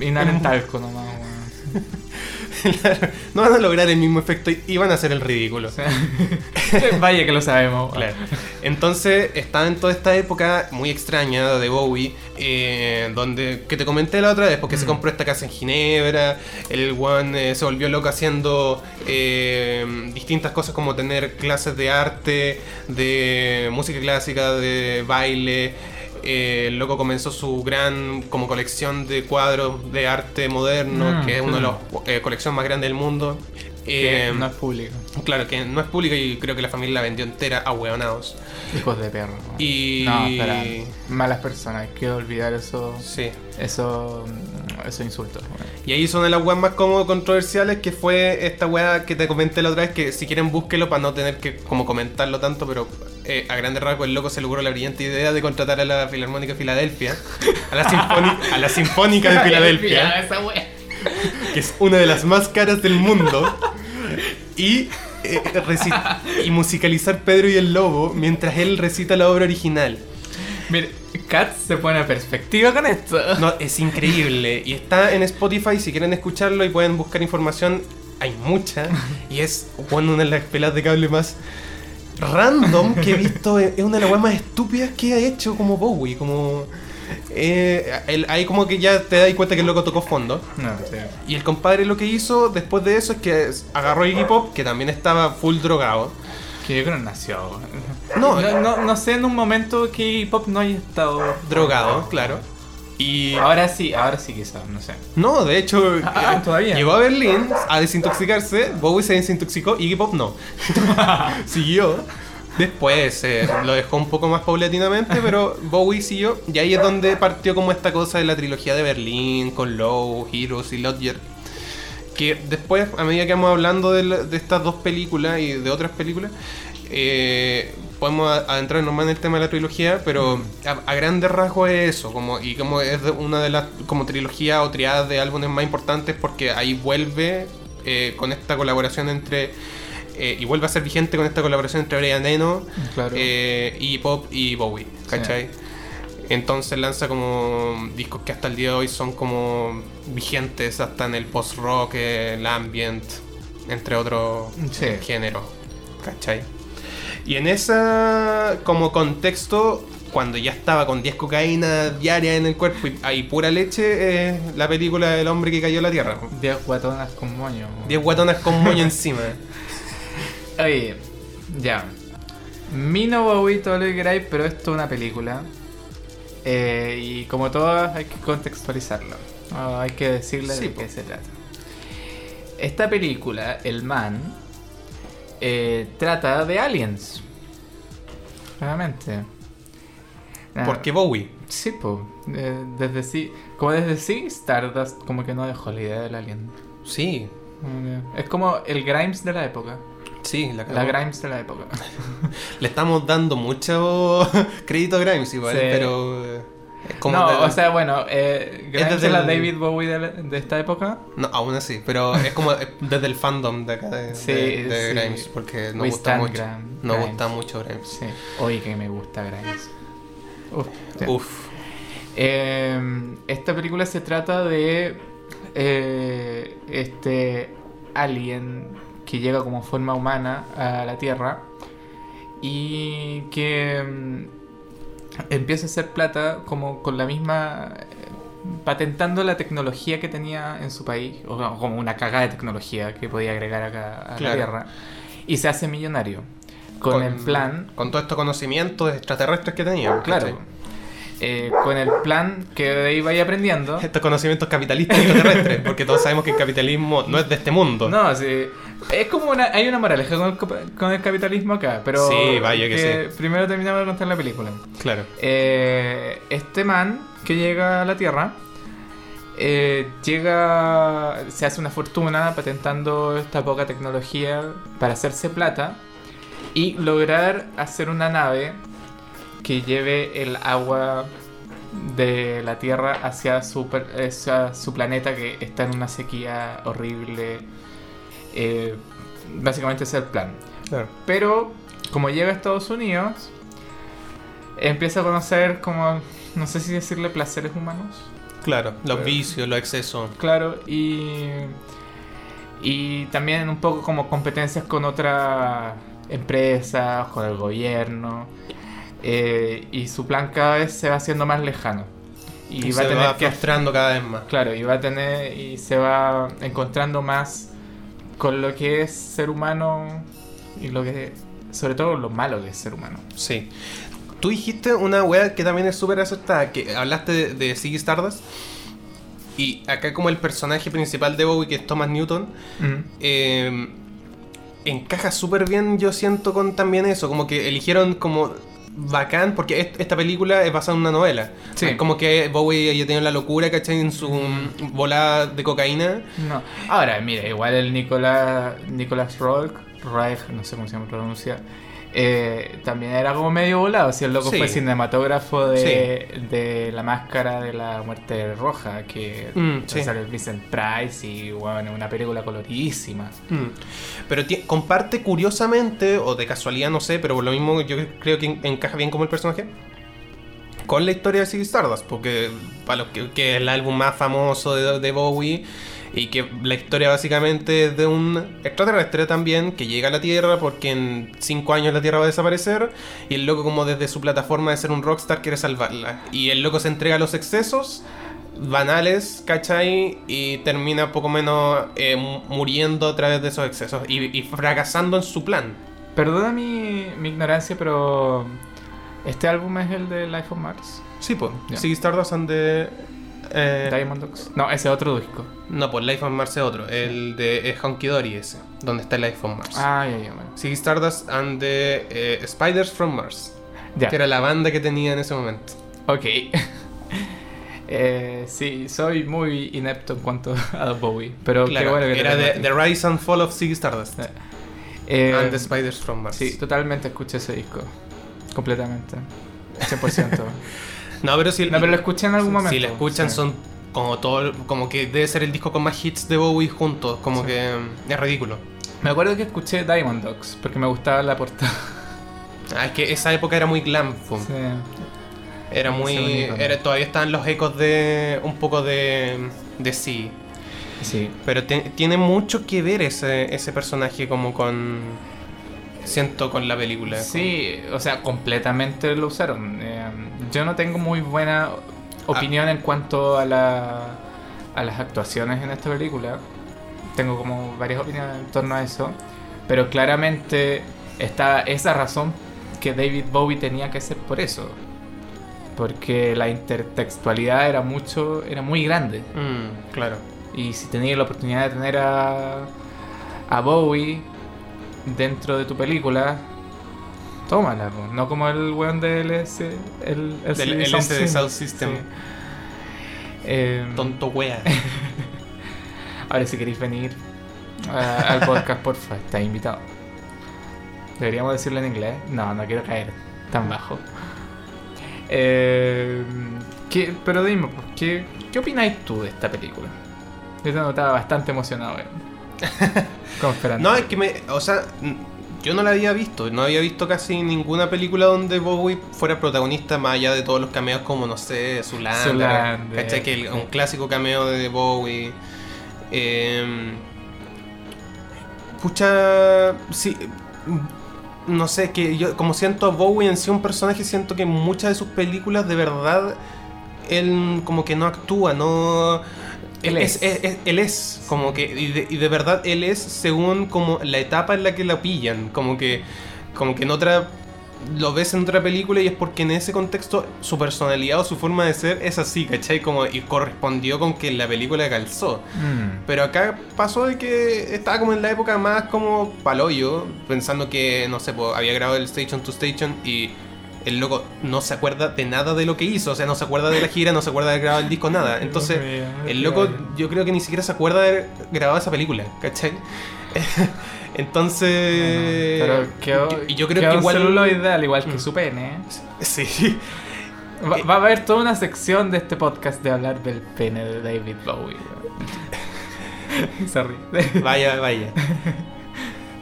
Inhalen talco nomás, weón. no van a lograr el mismo efecto y- van a hacer el ridículo. O sea, vaya que lo sabemos. Claro. Entonces estaba en toda esta época muy extraña de Bowie, eh, donde que te comenté la otra vez, porque se Mm. compró esta casa en Ginebra, el one eh, se volvió loco haciendo eh, distintas cosas como tener clases de arte, de música clásica, de baile. Eh, el loco comenzó su gran como colección de cuadros de arte moderno, Mm, que es una de mm. las eh, colecciones más grandes del mundo. Que Eh, no es público. Claro, que no es pública y creo que la familia la vendió entera a hueonados. Hijos de perro. Y. No, espera. Malas personas. Hay que olvidar eso. Sí. Eso. Esos insultos. weón. Y ahí una de las weas más como controversiales que fue esta wea que te comenté la otra vez, que si quieren búsquelo para no tener que como comentarlo tanto, pero eh, a grandes rasgos el loco se logró la brillante idea de contratar a la Filarmónica de Filadelfia, a la, Sinfoni- a la Sinfónica de Filadelfia, esa que es una de las más caras del mundo, y, eh, y musicalizar Pedro y el Lobo mientras él recita la obra original. Mire, Kat se pone a perspectiva con esto. No, es increíble. Y está en Spotify si quieren escucharlo y pueden buscar información. Hay mucha. Y es bueno, una de las pelas de cable más random que he visto. Es una de las weas más estúpidas que ha hecho como Bowie. Como. eh, el- ahí como que ya te das cuenta que el loco tocó fondo. No, sí. Y el compadre lo que hizo después de eso es que agarró a Iggy Pop, que también estaba full drogado. Que yo creo que nació. No, No, no, no sé en un momento que Iggy Pop no haya estado drogado, claro. Y Ahora sí, ahora sí quizás, no sé. No, de hecho, Ah, eh, todavía. llegó a Berlín a desintoxicarse, Bowie se desintoxicó, Iggy Pop no. siguió. Después eh, lo dejó un poco más paulatinamente, pero Bowie siguió. Y ahí es donde partió como esta cosa de la trilogía de Berlín, con Low, Heroes y Lodger. Que después, a medida que vamos hablando de, la- de estas dos películas y de otras películas, eh, podemos adentrarnos más en el tema de la trilogía, pero a, a grandes rasgos es eso, como, y como es una de las como trilogía o triadas de álbumes más importantes porque ahí vuelve eh, con esta colaboración entre eh, y vuelve a ser vigente con esta colaboración entre Brian Eno, Claro. y Pop y Bowie, ¿cachai? Entonces lanza como discos que hasta el día de hoy son como vigentes hasta en el post-rock, el ambient, entre otros Sí. géneros, ¿cachai? Y en esa como contexto, cuando ya estaba con 10 cocaína diaria en el cuerpo y hay pura leche, es la película del hombre que cayó a la tierra. 10 guatonas con moño. weón. 10 guatonas con moño encima. Oye, ya. Mino Bowie, todo lo que queráis, pero esto es una película. Eh, y como todas, hay que contextualizarlo. Hay que decirle Sí, de po. qué se trata. Esta película, El Man, eh, trata de aliens. Claramente. Ah, Porque Bowie. Sí, pues. desde sí. Como desde sí, Stardust como que no dejó la idea del alien. Sí, Es como el Grimes de la época. sí, la, La. Grimes de la época. Le estamos dando mucho crédito a Grimes igual, Sí. pero como no, de- o sea, bueno, eh, es la el- David Bowie de, la- de esta época. no, aún así, pero es como eh, desde el fandom de acá de, Sí, de- de. Grimes, porque We gusta mucho, Grimes. gusta mucho Grimes. Sí. Oye, que me gusta Grimes. Uf. Uf, Eh, esta película se trata de eh, este alien que llega como forma humana a la Tierra y que mm, empieza a hacer plata como con la misma patentando la tecnología que tenía en su país o como- una cagada de tecnología que podía agregar acá a la. Tierra y se hace millonario con, el plan con todo estos conocimientos extraterrestres que teníamos. Claro. eh, con el plan que de ahí vaya aprendiendo. Estos conocimientos capitalistas y extraterrestres, porque todos sabemos que el capitalismo no es de este mundo. No, sí. Es como una. Hay una moraleja con el, co- con el capitalismo acá, pero. Sí, vaya que Primero terminamos de contar la película. Claro. Eh, este man que llega a la Tierra. eh, llega. Se hace una fortuna patentando esta poca tecnología para hacerse plata. Y lograr hacer una nave que lleve el agua de la Tierra hacia su, hacia su planeta que está en una sequía horrible. Eh, básicamente ese es el plan. Claro. Pero como llega a Estados Unidos, empieza a conocer como, no sé si decirle placeres humanos. Claro, los vicios, los excesos. Claro, y, y también un poco como competencias con otras empresas, con el gobierno. eh, y su plan cada vez se va haciendo más lejano. Y, Y va a se tener va que frustrando cada vez más. Claro, y va a tener y se va encontrando más con lo que es ser humano y lo que sobre todo lo malo que es ser humano. Sí. Tú dijiste una wea que también es súper acertada, que hablaste de, de Ziggy Stardust. Y acá como el personaje principal de Bowie, que es Thomas Newton, eh, encaja súper bien, yo siento, con también eso. Como que eligieron como bacán, porque est- esta película es basada en una novela. Sí. Es como que Bowie haya tenido la locura, ¿cachai? En su volada de cocaína. No. Ahora, mira, igual el Nicolás Nicolás Roeg, Roeg, no sé cómo se pronuncia, eh, también era como medio volado. Si el loco Sí. fue cinematógrafo de, de la máscara de la muerte roja, que Mm, sí. sale el Vincent Price y bueno, una película colorísima. Mm. Pero comparte curiosamente, o de casualidad, no sé, pero por lo mismo yo creo que en- encaja bien como el personaje. Con la historia de Ziggy Stardust, porque para los que, que es el álbum más famoso de, de Bowie y que la historia básicamente es de un extraterrestre también que llega a la Tierra porque en 5 años la Tierra va a desaparecer y el loco como desde su plataforma de ser un rockstar quiere salvarla y el loco se entrega a los excesos banales, ¿cachai? Y termina poco menos eh, mu- muriendo a través de esos excesos y, y fracasando en su plan. Perdona mi, mi ignorancia, pero ¿este álbum es el de Life on Mars? Sí, pues. Ya. Ziggy Stardust and the... eh, Diamond Dogs. No, ese otro disco. no, pues Life on Mars es otro. El de Honky Dory ese. Donde está Life on Mars. Ah, ya, ya, bueno. Ziggy Stardust and the eh, Spiders from Mars. Ya. Que era la banda que tenía en ese momento. Ok. Eh, sí, soy muy inepto en cuanto a Bowie. Pero Claro, qué bueno que era de. The Rise and Fall of Ziggy Stardust. Eh, and the Spiders from Mars. sí, totalmente escuché ese disco. Completamente. 100%. No, pero si, no, pero lo escuché en algún momento. si lo escuchan sí. son como todo... Como que debe ser el disco con más hits de Bowie juntos. Como Sí. que mm, es ridículo. Me acuerdo que escuché Diamond Dogs porque me gustaba la portada. Ah, es que esa época era muy glam. Sí. Era muy. Era, todavía estaban los ecos de. un poco de. de sí. Sí. Pero te- tiene mucho que ver ese, ese personaje como con. Siento con la película. Sí, o sea, completamente lo usaron. Eh, yo no tengo muy buena opinión en cuanto a, la, a las actuaciones en esta película. Tengo como varias opiniones en torno a eso. Pero claramente está esa razón que David Bowie tenía que hacer por eso. Porque la intertextualidad era mucho, era muy grande. Mm, claro. Y si tenías la oportunidad de tener a, a Bowie dentro de tu película, tómala, po. no como el weón del LS, el, el Del CD LSD System. Sound System. Sí. Eh, Tonto wea. ahora, si queréis venir a- al podcast, porfa, estás invitado. Deberíamos decirlo en inglés. No, no quiero caer tan bajo. Eh, ¿qué- pero dime, ¿qué, ¿qué opináis tú de esta película? Yo te notaba bastante emocionado. eh. No, es que me. O sea. Yo no la había visto, no había visto casi ninguna película donde Bowie fuera protagonista más allá de todos los cameos como, no sé, Zulander, ¿cachai? Que el- un clásico cameo de Bowie. Eh, pucha, sí, no sé, que yo como siento a Bowie en sí un personaje, siento que en muchas de sus películas de verdad él como que no actúa, no... Él es. es, es- es- él es, como que, y de, y de verdad él es según como la etapa en la que la pillan, como que, como que en otra lo ves en otra película y es porque en ese contexto su personalidad o su forma de ser es así, ¿cachai? Como, y correspondió con que la película calzó. Mm. Pero acá pasó de que estaba como en la época más como paloyo, pensando que, no sé, po, había grabado el Station to Station y el loco no se acuerda de nada de lo que hizo, o sea, no se acuerda de la gira, no se acuerda de grabar el disco, nada. Entonces, el loco yo creo que ni siquiera se acuerda de haber grabado esa película, ¿cachai? Entonces... Pero quedó, y yo creo quedó que un igual... celuloide al igual que Mm. su pene. Sí. Va, Eh. va a haber toda una sección de este podcast de hablar del pene de David Bowie. Se ríe. Vaya, vaya.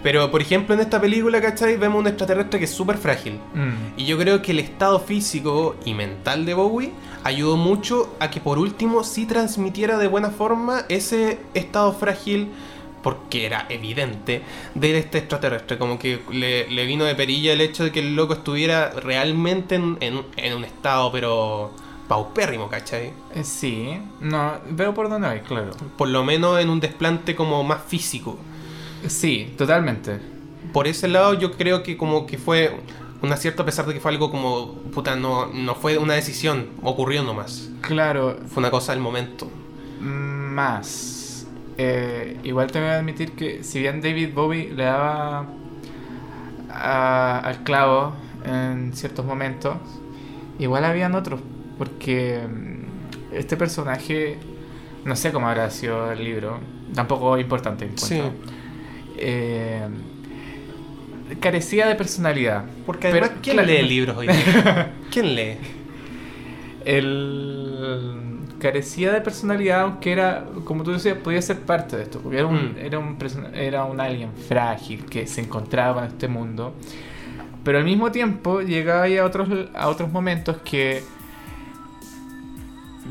Pero, por ejemplo, en esta película, ¿cachai? Vemos un extraterrestre que es súper frágil. Mm. Y yo creo que el estado físico y mental de Bowie ayudó mucho a que por último sí transmitiera de buena forma ese estado frágil, porque era evidente, de este extraterrestre. Como que le, le vino de perilla el hecho de que el loco estuviera realmente en, en- en un estado, pero paupérrimo, ¿cachai? Eh, Sí, no, veo por dónde vais, claro. Por lo menos en un desplante como más físico. Sí, totalmente. por ese lado yo creo que como que fue un acierto a pesar de que fue algo como puta no no fue una decisión ocurrió nomás Claro, fue una cosa del momento más. Eh, igual te voy a admitir que si bien David Bowie le daba a- al clavo en ciertos momentos, igual habían otros, porque mm, este personaje, no sé cómo habrá sido el libro, tampoco es importante. Sí. Eh, carecía de personalidad. porque Pero, además quién claro, lee libros hoy día? quién lee el carecía de personalidad aunque era como tú decías podía ser parte de esto porque era un, Mm. era un era un alien frágil que se encontraba en este mundo pero al mismo tiempo llegaba ahí a otros a otros momentos que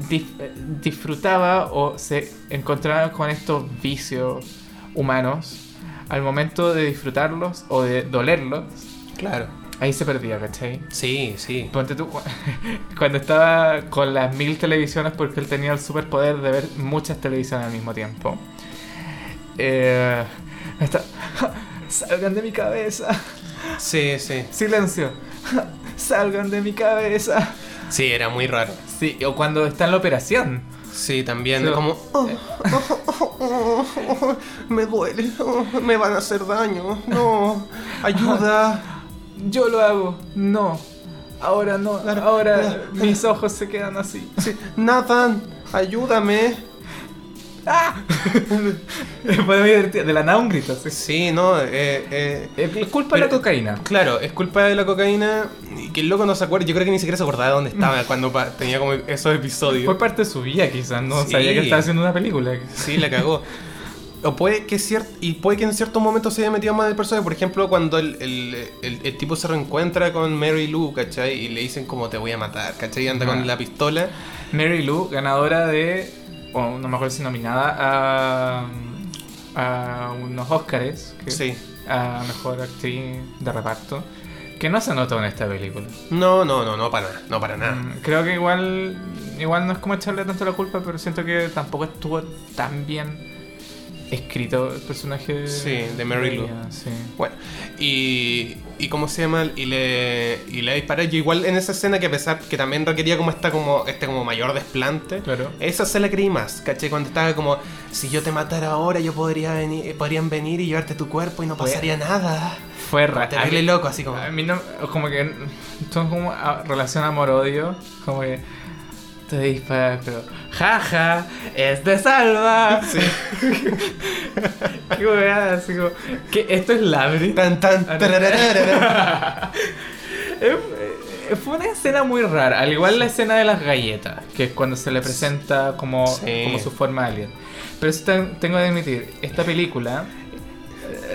dif- disfrutaba o se encontraba con estos vicios humanos al momento de disfrutarlos o de dolerlos claro ahí se perdía ¿cachai? sí sí Ponte tú, cu- cuando estaba con las mil televisiones, porque él tenía el superpoder de ver muchas televisiones al mismo tiempo. Eh, está, salgan de mi cabeza. sí sí Silencio. Salgan de mi cabeza. sí era muy raro Sí, o cuando está en la operación. Sí también Sí. como "Oh, oh, oh, oh, me duele me van a hacer daño no ayuda Yo lo hago. No. Ahora no. Ahora mis ojos se quedan así. sí, Nathan ayúdame Fue muy divertido. De la nada un grito. sí. sí no eh, eh, Es culpa de la cocaína. Claro, es culpa de la cocaína que el loco no se acuerda. Yo creo que ni siquiera se acordaba de dónde estaba cuando tenía como esos episodios. Fue parte de su vida, quizás. No Sí. sabía que estaba haciendo una película. Sí, la cagó. O puede que cier- y puede que en ciertos momentos se haya metido más del personaje. Por ejemplo, cuando el, el- el- el tipo se reencuentra con Mary Lou, ¿cachai? Y le dicen como te voy a matar, ¿cachai? Y anda Ajá. con la pistola. Mary Lou, ganadora de, o no me acuerdo si nominada a, a unos Oscars, que- Sí. a mejor actriz de reparto, que no se notó en esta película. No, no, no, no para nada. No para nada. Mm, Creo que igual, igual no es como echarle tanto la culpa, pero siento que tampoco estuvo tan bien escrito el personaje Sí, de Mary Lou. sí. Bueno, y, y cómo se llama, y le, y le dispara. Yo igual en esa escena que a pesar que también requería como esta como este como mayor desplante. Claro. Esa se la creí más, ¿caché? Cuando estaba como, si yo te matara ahora, yo podría venir, podrían venir y llevarte tu cuerpo y no pasaría nada. Fue raro. Terrible loco, así como. A mí no, como que son como a- relación amor-odio, como que te disparas, pero jaja, es de salva. Sí. Qué weá, así como, esto es Labri. Tan, tan, Ah. Eh, Fue una escena muy rara, al igual la escena de las galletas, que es cuando se le presenta como, Sí. como su forma alien. Pero eso ten- tengo que admitir, esta película.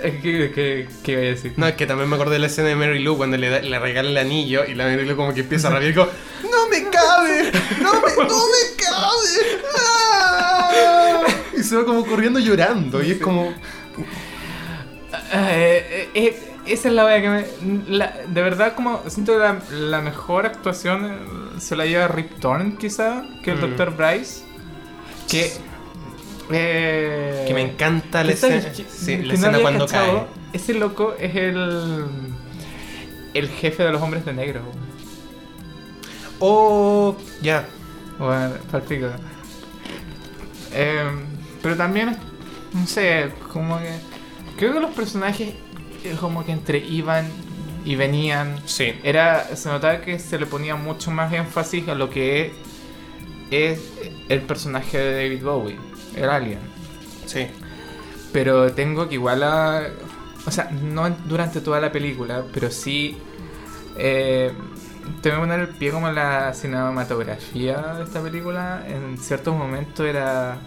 ¿Qué, qué, qué iba a decir? No, es que también me acordé de la escena de Mary Lou cuando le, da- le regala el anillo y la Mary Lou como que empieza a rabiar y como, ¡No me cabe! ¡No me, no me cabe! ¡Ah!". Y se va como corriendo llorando y es como... Eh, eh, eh, esa es la wea que me. la- de verdad, como siento que la, la mejor actuación se la lleva Rip Torn, quizá, que el Mm. Dr. Bryce. Que. Eh, Que me encanta la escena, sabes que- sí, que la escena cuando cachado, cae. Ese loco es el. el jefe de los hombres de negro. Oh, ya. Bueno. Eh, pero también, no sé, como que. Creo que los personajes, eh, como que entre iban y venían. Sí. Era, se notaba que se le ponía mucho más énfasis a lo que es, es el personaje de David Bowie, el alien. Sí. Pero tengo que igual a... O sea, no durante toda la película, pero sí... Eh, tengo que poner el pie como la cinematografía de esta película. En ciertos momentos era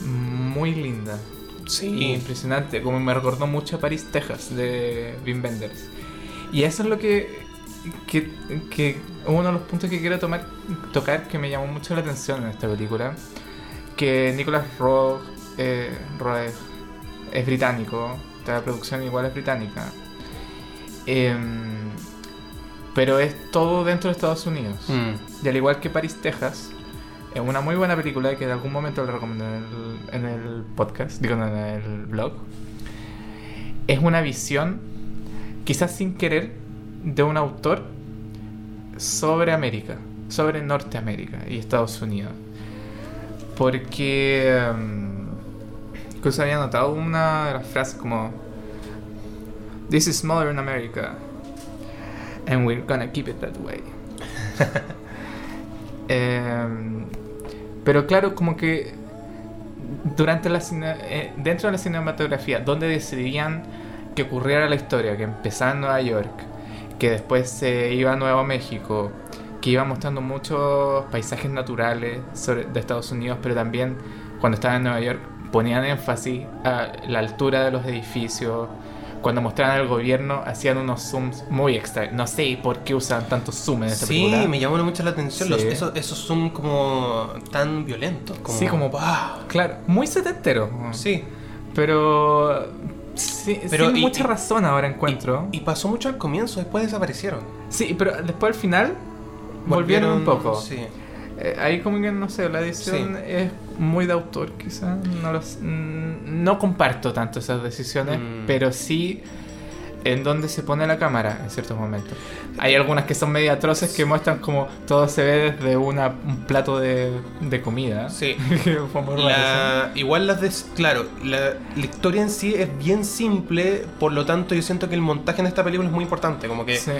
muy linda. Sí. Impresionante. Como me recordó mucho a Paris, Texas, de Wim Wenders. Y eso es lo que, que, que uno de los puntos que quiero tomar, tocar que me llamó mucho la atención en esta película. Que Nicholas Roeg, eh, Roeg es británico, la producción igual es británica. Em, pero es todo dentro de Estados Unidos. Mm. Y al igual que Paris, Texas, es una muy buena película que en algún momento le recomiendo en el, en el podcast, digo, en el blog. Es una visión, quizás sin querer, de un autor sobre América, sobre Norteamérica y Estados Unidos. Porque, um, que había notado una de las frases como, This is Modern America, and we're gonna keep it that way. Em, pero claro, como que durante la cine- eh, dentro de la cinematografía, donde decidían que ocurriera la historia, que empezaba en Nueva York, que después se iba a Nuevo México, que iba mostrando muchos paisajes naturales sobre- de Estados Unidos, pero también cuando estaba en Nueva York ponían énfasis a la altura de los edificios. Cuando mostraban el gobierno hacían unos zooms muy extra. No sé por qué usan tantos zoom en esta Sí, película. me llamó mucho la atención. Sí. Los, esos, esos como tan violentos. Como, Sí, como- ¡Wow! Claro, muy setentero. Sí. Pero. Sí, Pero sin y- mucha razón ahora encuentro. Y, y pasó mucho al comienzo, después desaparecieron. sí, pero después al final volvieron, un poco. Sí. Eh, ahí como que no sé, la edición Sí. es muy de autor, quizás. No, los- mm, no comparto tanto esas decisiones, Mm. pero sí en donde se pone la cámara en ciertos momentos. Hay algunas que son medio atroces que muestran como todo se ve desde una, un plato de, de comida. Sí. La- igual las de... Claro, la, la historia en sí es bien simple, por lo tanto yo siento que el montaje en esta película es muy importante, como que Sí.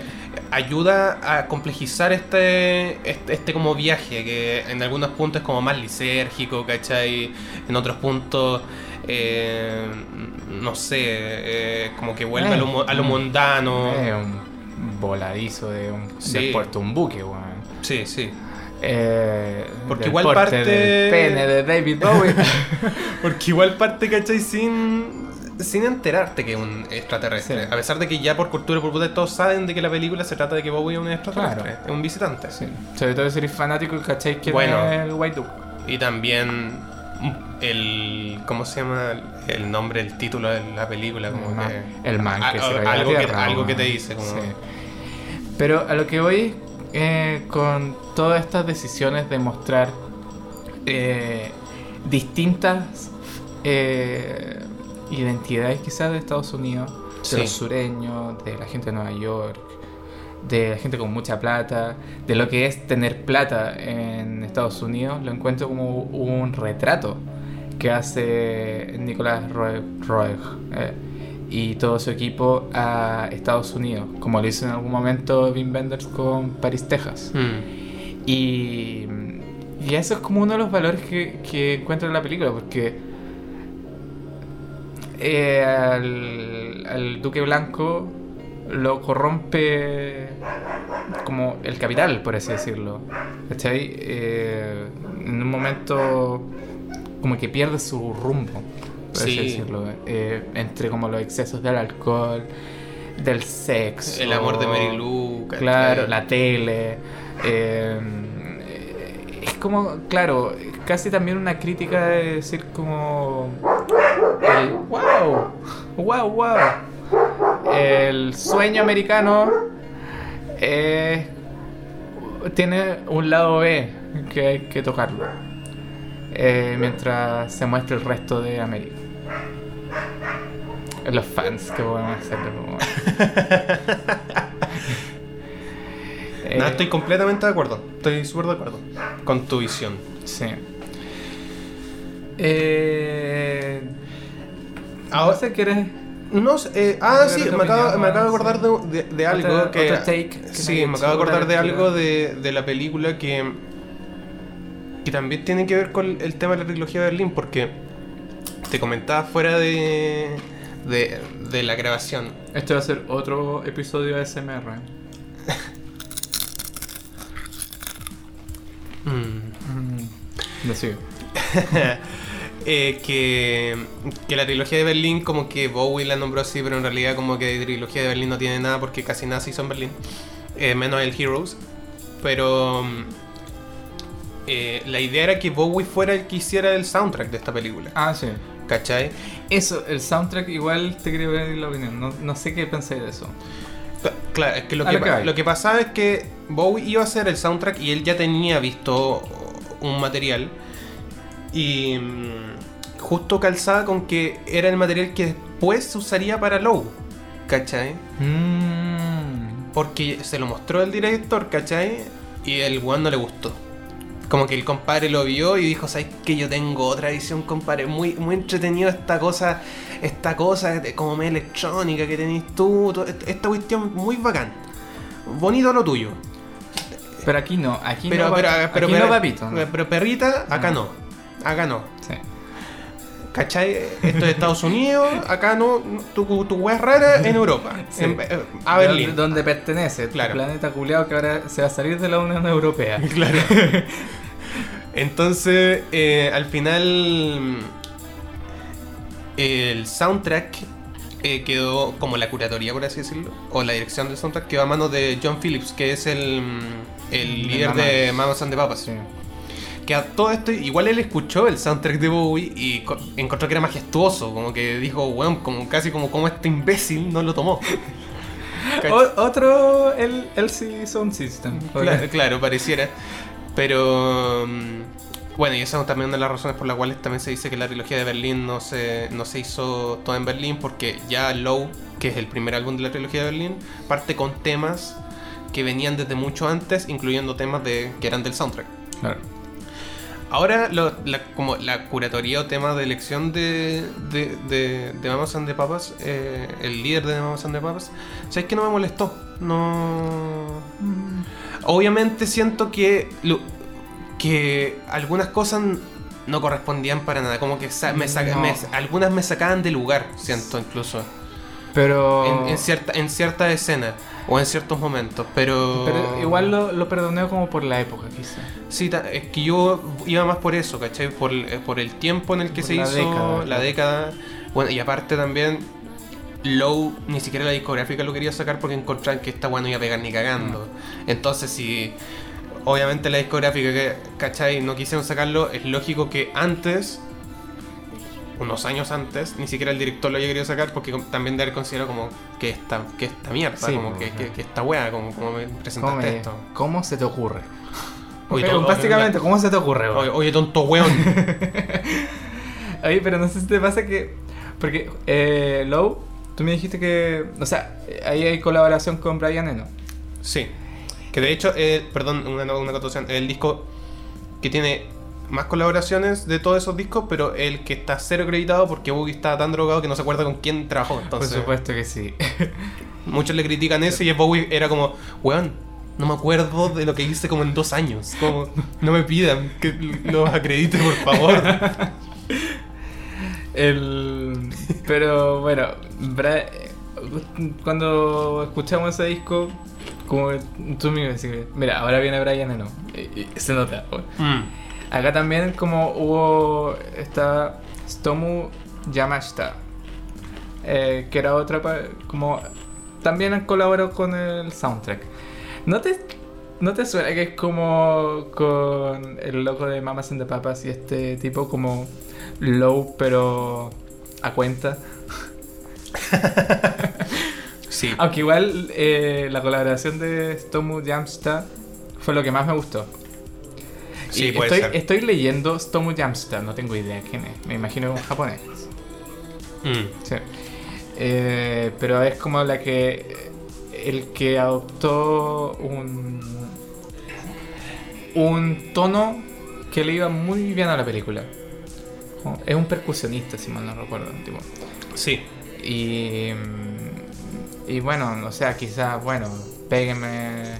ayuda a complejizar este, este, este como viaje, que en algunos puntos es como más lisérgico, ¿cachai? En otros puntos, eh, no sé, eh, como que vuelve a, lo, a lo mundano. Es un voladizo de un Sí. del puerto, un buque, weón. Sí, sí. Eh, Porque igual parte- del pene de David Bowie. Porque igual parte, ¿cachai? Sin, sin enterarte que es un extraterrestre. Sí. A pesar de que ya por cultura popular todos saben de que la película se trata de que Bowie es un extraterrestre, Claro. es un visitante. sí. Sobre todo si eres fanático y cachai que Bueno. es el White Duke. Y también el. ¿Cómo se llama el nombre, el título de la película? Como el, man, que, el man que a- se a- algo, que, algo que te dice. Como, Sí. Pero a lo que voy eh, con todas estas decisiones de mostrar eh, distintas eh, identidades quizás de Estados Unidos, de Sí. los sureños, de la gente de Nueva York, de la gente con mucha plata, de lo que es tener plata en Estados Unidos, lo encuentro como un retrato que hace Nicolás Roeg, Roeg, eh, y todo su equipo a Estados Unidos, como lo hizo en algún momento Wim Wenders con Paris, Texas. Mm. Y, y eso es como uno de los valores que, que encuentro en la película, porque eh, al, al Duque Blanco lo corrompe como el capital, por así decirlo. ¿Cachai? Eh, en un momento como que pierde su rumbo, por así Sí. decirlo. Eh, entre como los excesos del alcohol, del sexo. El amor de Mary Lou. ¿cachai? Claro, la tele. eh, es como, claro, casi también una crítica de decir como... El, wow, wow, wow. El sueño americano eh, tiene un lado B que hay que tocarlo. eh, mientras se muestra el resto de América. Los fans que podemos hacer. No, estoy completamente de acuerdo. Estoy súper de acuerdo con tu visión. Sí. Eh, Ahora- no sé, ¿quieres...? No sé, eh, ah, ¿Tienes sí, me acabo, me acabo de acordar de, de- de algo que. otro take que sí, me acabo de acordar de algo de, de la película que. que también tiene que ver con el tema de la trilogía de Berlín, porque te comentaba fuera de. de, de la grabación. Este va a ser otro episodio de SMR. Mm. Mm, lo sigo. Eh, que, que la trilogía de Berlín como que Bowie la nombró así, pero en realidad como que de trilogía de Berlín no tiene nada porque casi nada se hizo en Berlín, eh, menos el Heroes. Pero mm, eh, la idea era que Bowie fuera el que hiciera el soundtrack de esta película, Ah, sí. ¿cachai? Eso, el soundtrack igual te quería ver la opinión. No, no sé qué pensé de eso. Cla- Claro, es que lo que, que lo que pasaba es que Bowie iba a hacer el soundtrack y él ya tenía visto un material y mm, justo calzaba con que era el material que después se usaría para Low, ¿cachai? Mm. Porque se lo mostró el director, ¿cachai? Y el weón no le gustó. Como que el compadre lo vio y dijo, ¿sabes que Yo tengo otra visión, compadre. Muy, muy entretenido esta cosa, esta cosa como medio electrónica que tenés tú. Esta cuestión muy bacán. Bonito lo tuyo. Pero aquí no, aquí Pero, no, pero, va- pero, aquí pero- no papito. ¿no? pero perrita, acá no. Acá no. Sí. ¿Cachai? Esto es Estados Unidos, acá no. Tu, tu weá es rara en Europa. Sí. en- eh, a Berlín. Donde, pertenece, Claro. tu planeta culiado que ahora se va a salir de la Unión Europea. Claro. Entonces, eh, al final, el soundtrack eh, quedó como la curatoría, por así decirlo, o la dirección del soundtrack quedó a manos de John Phillips, que es el, el De líder de Mamas and the Papas. Sí. Que a todo esto, igual él escuchó el soundtrack de Bowie y co- encontró que era majestuoso, como que dijo, weón, como casi como, como este imbécil no lo tomó. Otro el LC Sound System. Claro, claro, pareciera. Pero mm, bueno, y esa es también una de las razones por las cuales también se dice que la trilogía de Berlín no se, no se hizo toda en Berlín, porque ya Low, que es el primer álbum de la trilogía de Berlín, parte con temas que venían desde mucho antes, incluyendo temas de, que eran del soundtrack. Claro. Ahora, lo- la, como la curatoría o tema de elección de, de, de, de Mamas and the Papas, eh, el líder de Mamas and the Papas, ¿sabes que no me molestó? No. Obviamente siento que, lo- que algunas cosas no correspondían para nada, como que sa- me saca- No. me- algunas me sacaban de lugar, siento incluso, Pero, en, en cierta, en cierta escena o en ciertos momentos, pero... pero igual lo, lo perdoné como por la época, quizá. Sí, es que yo iba más por eso, ¿cachai? Por, el- eh, por el tiempo en el que Por se la hizo década, la década. Bueno, y aparte también, Low ni siquiera la discográfica lo quería sacar porque encontraban que esta weá no iba a pegar ni cagando. Mm. Entonces, si obviamente la discográfica, que, ¿cachai? No quisieron sacarlo, es lógico que antes, unos años antes, ni siquiera el director lo haya querido sacar porque también de haber considerado como que esta, que esta mierda, Sí, como que, que- que esta weá, como, como me ¿Cómo, presentaste me- esto. cómo se te ocurre? Oye, básicamente, ¿cómo se te ocurre? Oye, oye, tonto weón. Oye, pero no sé si te pasa que. Porque, eh, Low, tú me dijiste que. O sea, ahí hay colaboración con Brian Eno. Sí. Que de hecho, eh, perdón, una, una acotación, el disco que tiene más colaboraciones de todos esos discos, pero el que está cero acreditado porque Boogie está tan drogado que no se acuerda con quién trabajó. Entonces, Por supuesto que sí. muchos le critican eso y Bowie era como, weón, no me acuerdo de lo que hice como en dos años. Como, no me pidan que los acredite, por favor. El... Pero bueno, Bra- cuando escuchamos ese disco, como tú me decís, mira, ahora viene Brian y se nota. Mm. Acá también como hubo esta Stomu Yamashita, eh, que era otra como también han colaborado con el soundtrack. ¿No te, ¿No te suena que es como con el loco de Mamas and the Papas y este tipo como low pero a cuenta? Sí. Aunque igual eh, la colaboración de Stomu Yamashita fue lo que más me gustó. Sí, Y puede estoy, ser. estoy leyendo Stomu Yamashita, no tengo idea quién es. Me imagino que es japonés. Mm. Sí. Eh, pero es como la que el que adoptó un, un tono que le iba muy bien a la película. Es un percusionista, si mal no recuerdo. Tipo. Sí. Y, y bueno, o sea, quizás, bueno, pégueme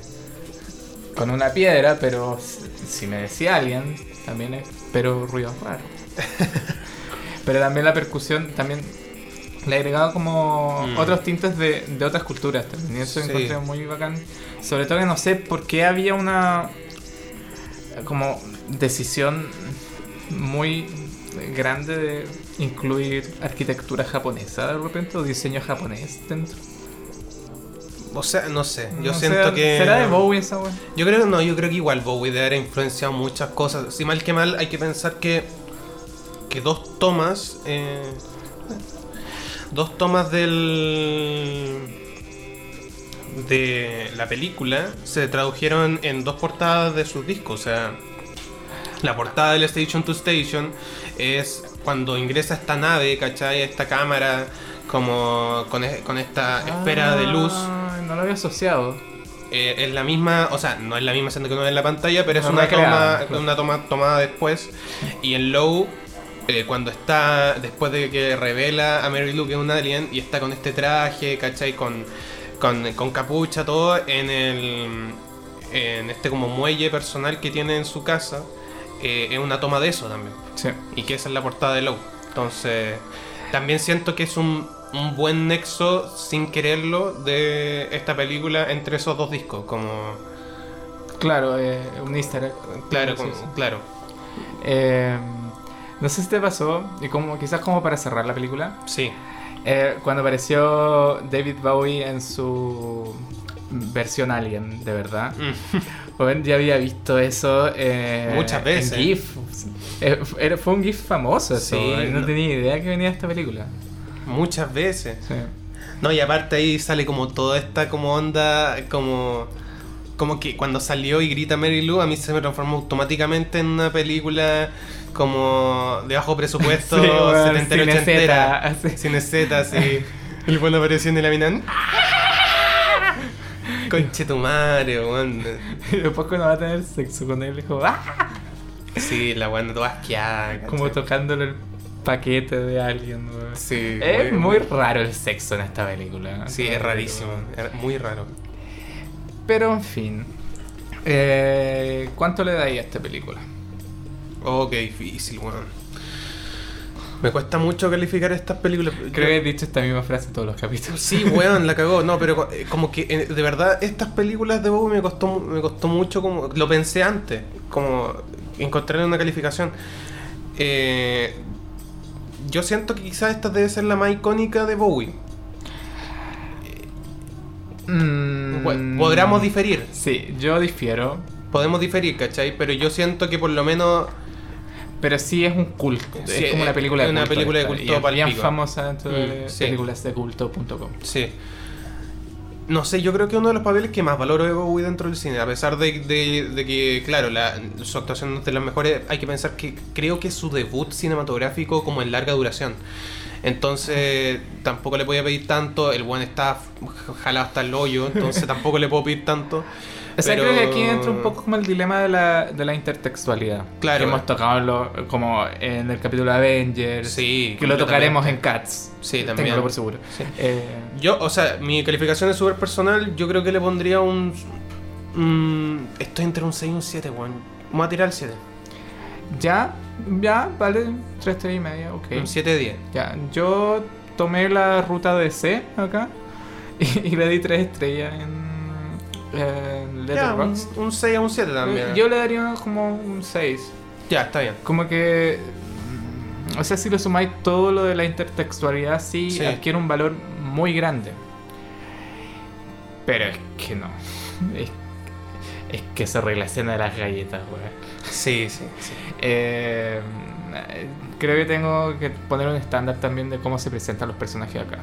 con una piedra, pero si- me decía alguien, también es, pero ruidos raros. pero también la percusión, también le agregaba como Mm. otros tintes de, de otras culturas también. Y eso Sí. encontré muy bacán. Sobre todo que no sé por qué había una como decisión muy grande de incluir arquitectura japonesa de repente o diseño japonés dentro. O sea, no sé. Yo No siento que. ¿Será de Bowie esa wea? Yo creo que no, yo creo que igual Bowie debe haber influenciado muchas cosas. Si mal que mal, hay que pensar que. que dos tomas. eh, dos tomas del. de la película se tradujeron en dos portadas de sus discos. O sea, la portada del Station to Station es cuando ingresa esta nave, ¿cachai? Esta cámara, como con, e- con esta esfera de luz. No lo había asociado. Eh, es la misma, o sea, no es la misma escena que uno ve en la pantalla, pero es No, una toma, una toma tomada después. Y en Low, eh, cuando está, después de que revela a Mary Lou que es un alien y está con este traje, ¿cachai? Con, con, con capucha, todo, en el en este como muelle personal que tiene en su casa, eh, es una toma de eso también. Sí. Y que esa es la portada de Low. Entonces, también siento que es un, un buen nexo, sin quererlo, de esta película entre esos dos discos. Como, Claro, eh, un easter egg. claro, como- claro. Eh, no sé si te pasó, y como quizás como para cerrar la película, Sí. eh, cuando apareció David Bowie en su versión Alien, de verdad. Bueno, ya había visto eso eh, Muchas veces. En GIF. Eh, fue un GIF famoso eso. Sí, y no, no- tenía idea que venía esta película. Muchas veces. Sí. No, y aparte ahí sale como toda esta como onda, como... Como que cuando salió y grita Mary Lou, a mí se me transformó automáticamente en una película como de bajo presupuesto, Sí, bueno, setentero, Cine ochentera. Z, así. Cine Z, así. El bueno apareció en la mina. Conche tu madre, weón. Y después cuando va a tener sexo con él, dijo, ¡ah! Sí, la weón toda asqueada. Como tocándole el paquete de alguien. weón. Sí, Es muy raro el sexo en esta película. Sí, es rarísimo. es muy raro. Pero en fin. Eh, ¿Cuánto le dais a esta película? Oh, qué difícil, weón. Me cuesta mucho calificar estas películas. Creo que he dicho esta misma frase en todos los capítulos. Sí, weón, la cagó. No, pero eh, como que eh, de verdad estas películas de Bowie me costó me costó mucho como lo pensé antes, como encontrar una calificación. Eh, yo siento que quizás esta debe ser la más icónica de Bowie. Mm, Bueno, podríamos diferir, Sí, yo difiero. podemos diferir, ¿cachai? Pero yo siento que por lo menos Pero sí es un culto. Sí, es como una película de es una culto. película de culto y es bien famosa dentro de Mm, sí. películasdeculto.com. Sí. No sé, yo creo que uno de los papeles que más valoro de Bowie dentro del cine, a pesar de, de- de que, claro, la, su actuación no es de las mejores, hay que pensar que creo que es su debut cinematográfico como en larga duración. Entonces, tampoco le podía pedir tanto, el buen está jalado hasta el hoyo, entonces tampoco le puedo pedir tanto. O sea, pero- creo que aquí entra un poco como el dilema de la, de la intertextualidad. Claro. Que hemos tocado lo- como en el capítulo de Avengers. Sí, Que lo tocaremos en. Cats. Sí, también. Téngalo por seguro. Sí. Eh, Yo, o sea, mi calificación es súper personal. Yo creo que le pondría un. mm, estoy entre un 6 y un 7, weón. Vamos a tirar el 7. ya, ya, vale, 3, 3 y media, ok. Un 7 de 10. Ya, yo tomé la ruta de C acá y, y le di 3 estrellas en, Ya, un, Letterboxd. un 6 a un 7 también. Yo le daría como un 6. Ya, está bien. Como que. O sea, si lo sumáis todo lo de la intertextualidad, sí, Sí. adquiere un valor muy grande. Pero es que no. Es, es que se relaciona de las galletas, weón. Sí, sí, sí. Eh, creo que tengo que poner un estándar también de cómo se presentan los personajes acá.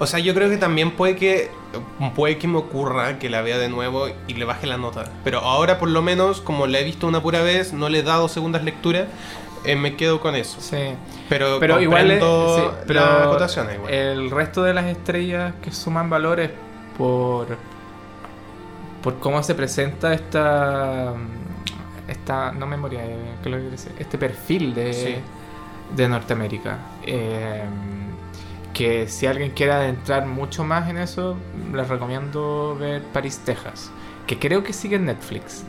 O sea, yo creo que también puede que puede que me ocurra que la vea de nuevo y le baje la nota. Pero ahora por lo menos, como la he visto una pura vez, no le he dado segundas lecturas, eh, me quedo con eso. Sí. Pero, Pero igual, sí, pero acotaciones igual. el resto de las estrellas que suman valores por por cómo se presenta esta esta no memoria eh, este perfil de, Sí. de Norteamérica Eh, que si alguien quiere adentrar mucho más en eso les recomiendo ver Paris Texas que creo que sigue en Netflix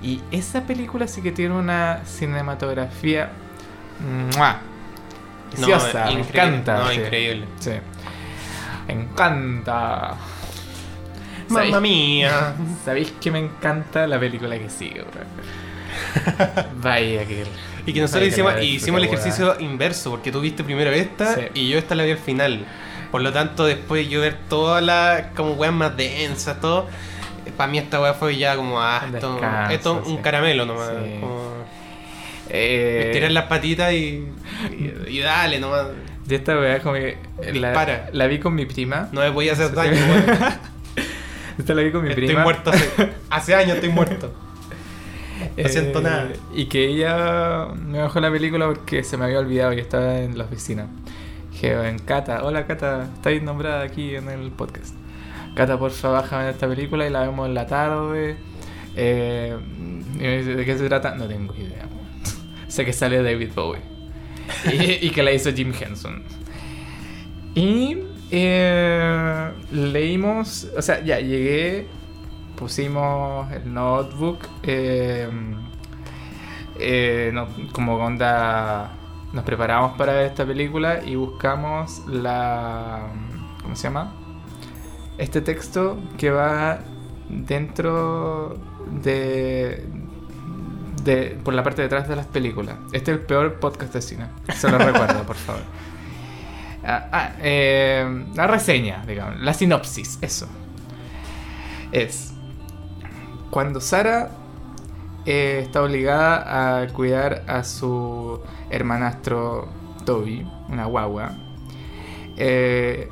y esa película sí que tiene una cinematografía ¡mua! preciosa me encanta No, sí. increíble. Sí. Me encanta. Mamma ¿Sabéis- mía. ¿Sabéis que me encanta la película que sigue, weón? Vaya que. Y que nosotros Ay, que hicimos, hicimos el ejercicio inverso, porque tú viste primero esta Sí. y yo esta la vi al final. Por lo tanto, después yo ver todas las como weas más densas, todo. Para mí esta wea fue ya como, ah, esto, descanso, esto es un sí. caramelo nomás. Sí. Como Eh, estirar las patitas y, y, y dale nomás. de esta weá, como que. La, la vi con mi prima. No me voy a hacer daño. Esta la vi con mi Estoy prima. muerto hace, hace años, estoy muerto. No siento nada. Eh, Y que ella me bajó la película porque se me había olvidado que estaba en la oficina. Dije, en Cata, hola Cata, estáis nombrada aquí en el podcast. Cata, porfa, bájame esta película y la vemos en la tarde. Eh, y ¿de qué se trata? No tengo idea. sé que sale David Bowie. y, y que la hizo Jim Henson. Y eh, leímos, o sea, ya llegué, pusimos el notebook, eh, eh, no- como onda, nos preparamos para ver esta película y buscamos la, ¿cómo se llama? Este texto que va dentro de, de por la parte de atrás de las películas. Este es el peor podcast de cine. Se lo recuerdo, por favor. Ah, ah, eh, la reseña, digamos, la sinopsis, eso. Es cuando Sara eh, está obligada a cuidar a su hermanastro Toby, una guagua, eh,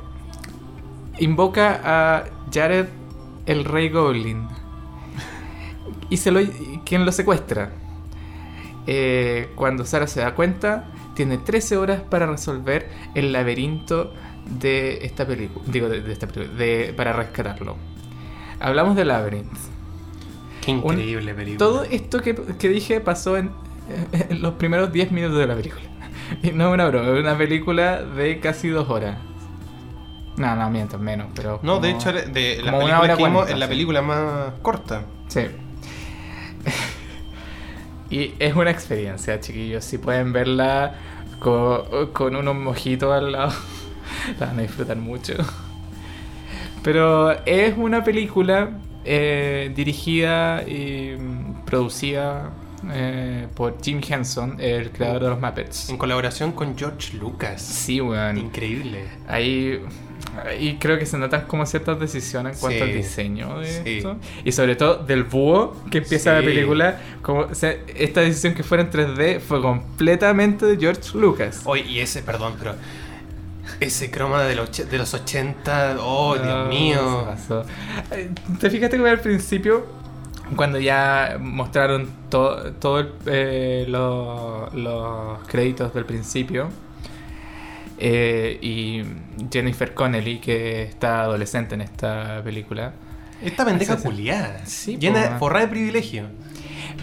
invoca a Jared el Rey Goblin y se lo, quien lo secuestra. Eh, cuando Sara se da cuenta, tiene 13 horas para resolver el laberinto de esta película. Digo, de, esta película, para rescatarlo. Hablamos de Labyrinth. Qué increíble película. Todo esto que, que dije pasó en, en los primeros 10 minutos de la película. Y no es una broma, es una película de casi dos horas. No, no, miento, menos, pero. No, de hecho, de la película una hora que vimos, es la sí. película más corta. Sí. y es una experiencia, chiquillos. Si pueden verla con, con unos mojitos al lado, la van a disfrutar mucho. Pero es una película eh, dirigida y producida eh, por Jim Henson, el creador de los Muppets. En colaboración con George Lucas. Sí, weón. Increíble. Ahí, ahí creo que se notan como ciertas decisiones en cuanto Sí, al diseño de sí. esto. Y sobre todo del búho que empieza la Sí. película. Como, o sea, esta decisión que fuera en 3D fue completamente de George Lucas. Oye, y ese, perdón, pero. Ese croma de los, de los 80. Oh, No, Dios se mío. pasó. Eh, ¿Te fijaste que al principio, cuando ya mostraron to- todo el- eh, lo- los créditos del principio, eh, y Jennifer Connelly, que está adolescente en esta película, Esta pendeja culiada. Sí, Llena, forrada de privilegio.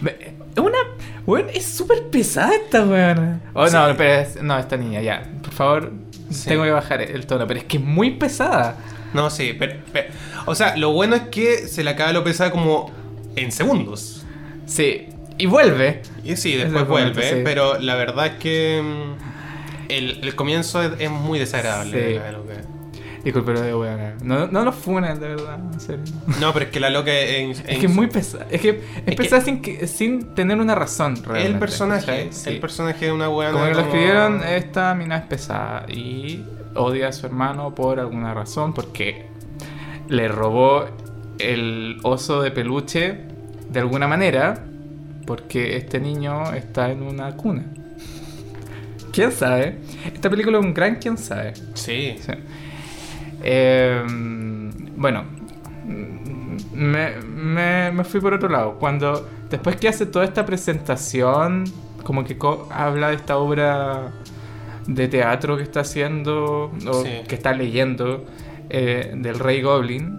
Es una. Weón, es súper pesada esta weón. Oh, Sí. no, pero es- no, esta niña, ya. Por favor, Sí. tengo que bajar el tono. Pero es que es muy pesada. No, sí, pero, pero- O sea, lo bueno es que se le acaba lo pesada como en segundos. Sí. Y vuelve. Y sí, después momento, vuelve, sí. pero la verdad es que. mm, El, el comienzo es, es muy desagradable. Sí. loca. Disculpe lo de weón. No, no lo funen, de verdad. En serio. No, pero es que la loca es. Es que es muy pesada. Es que es, pesada sin, que- sin tener una razón, realmente. El personaje. El personaje de una buena. Como que lo escribieron, esta mina es pesada y odia a su hermano por alguna razón, porque le robó el oso de peluche de alguna manera, porque este niño está en una cuna. ¿Quién sabe? Esta película es un gran quién sabe. Sí. Sí. Eh, bueno, me, me- me fui por otro lado. Cuando después que hace toda esta presentación, como que co- habla de esta obra de teatro que está haciendo o Sí. que está leyendo eh, del Rey Goblin,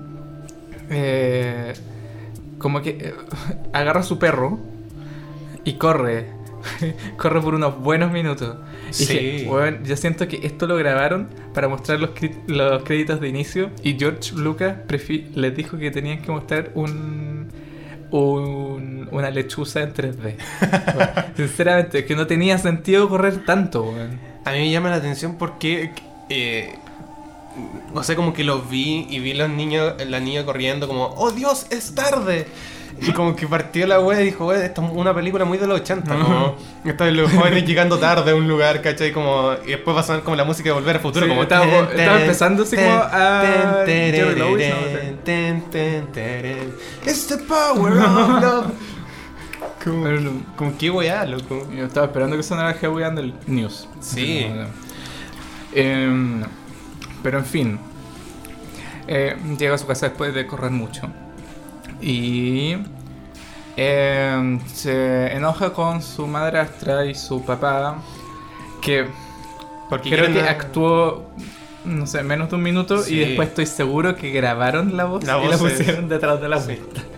eh, como que eh, agarra a su perro y corre. corre por unos buenos minutos. Y Sí. dije, "Weón, yo siento que esto lo grabaron para mostrar los, los créditos de inicio y George Lucas les dijo que tenían que mostrar un, un- una lechuza en 3D. Sinceramente, que no tenía sentido correr tanto. A mí me llama la atención porque, eh, o sea, como que los vi y vi los niños, la niña corriendo como, ¡Oh Dios, es tarde! Y como que partió la wea y dijo, wea, esto es una película muy de los 80, como estos los jóvenes llegando tarde a un lugar, ¿cachai? Como, y después va a sonar como la música de Volver al Futuro, Sí, como... estaba- ten, estaba empezando así ten, como a ten, Jerry Lewis, no. It's the power of love. Como, como qué weá, loco. Yo estaba esperando que sonara Heavy Andel News. Sí. Em, pero en fin. eh, llega a su casa después de correr mucho. Y. em, se enoja con su madrastra y su papá. Que Porque creo que actuó. No sé, menos de un minuto. Sí. Y después estoy seguro que grabaron la voz La y la es- pusieron detrás de la Sí. puerta.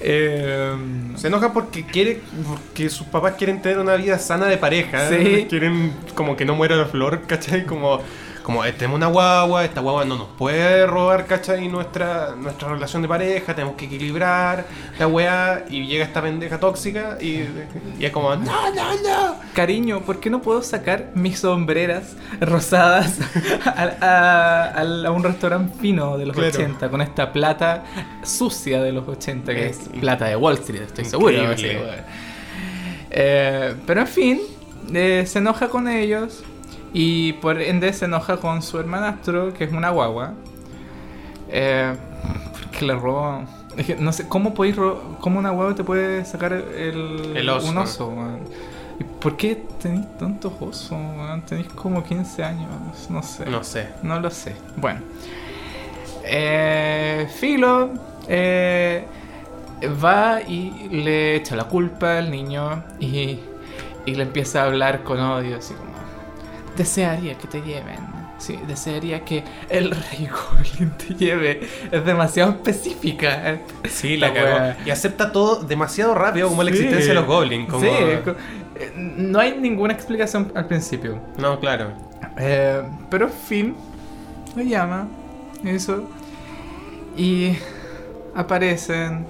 Em, Se enoja porque quiere, porque sus papás quieren tener una vida sana de pareja. Sí. Quieren como que no muera la flor, ¿cachai? Como, como eh, tenemos una guagua, esta guagua no nos puede robar, ¿cachai? Nuestra, nuestra relación de pareja, tenemos que equilibrar la weá. Y llega esta pendeja tóxica y, y es como, no, no, no. Cariño, ¿por qué no puedo sacar mis sombreras rosadas a, a- a- a un restaurante fino de los Claro. 80 con esta plata sucia de los 80 que es, Es plata de Wall Street, estoy seguro. Eh, pero en fin, eh, se enoja con ellos y por ende se enoja con su hermanastro, que es una guagua. Eh, porque le robó. Es que no sé, ¿cómo, podéis ro- ¿cómo una guagua te puede sacar el, El oso. un oso? por qué tenéis tantos osos? weón? Tenéis como 15 años, no sé. No sé. No lo sé. Bueno. Eh, Filo eh, va y le echa la culpa al niño y, y le empieza a hablar con odio, así como... Desearía que te lleven. Sí, desearía que el rey Goblin te lleve. Es demasiado específica. eh. Sí, la La cagó. Y acepta todo demasiado rápido, como la Sí. existencia de los goblins. Como... Sí, eh, no hay ninguna explicación al principio. No, claro. Eh, pero Finn lo llama, eso, y aparecen.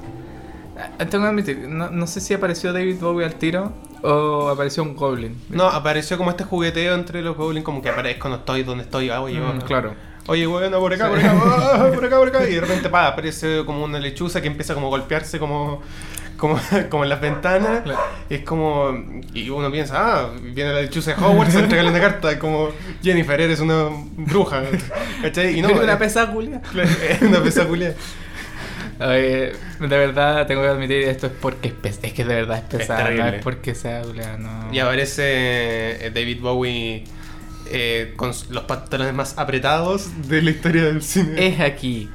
eh, Tengo que admitir, no, no sé si apareció David Bowie al tiro o apareció un Goblin. No, apareció como este jugueteo entre los goblins, como que aparezco, no estoy donde estoy, ah, oye, Mm, claro. Oye, bueno, por acá, por acá, ah, por acá, por acá. Y de repente, pa, aparece como una lechuza que empieza como a golpearse como, como, como en las ventanas. Claro. Y es como. Y uno piensa, ah, viene la lechuza de Hogwarts a entregarle una carta. Como, Jennifer, eres una bruja. ¿Cachai? Y no, una es- pesa culia. es una pesa culia. Oye, de verdad tengo que admitir esto es porque es, pes- es que de verdad es pesada, no terrible. es porque sea no. Y aparece eh, David Bowie eh, con los pantalones más apretados de la historia del cine. Es aquí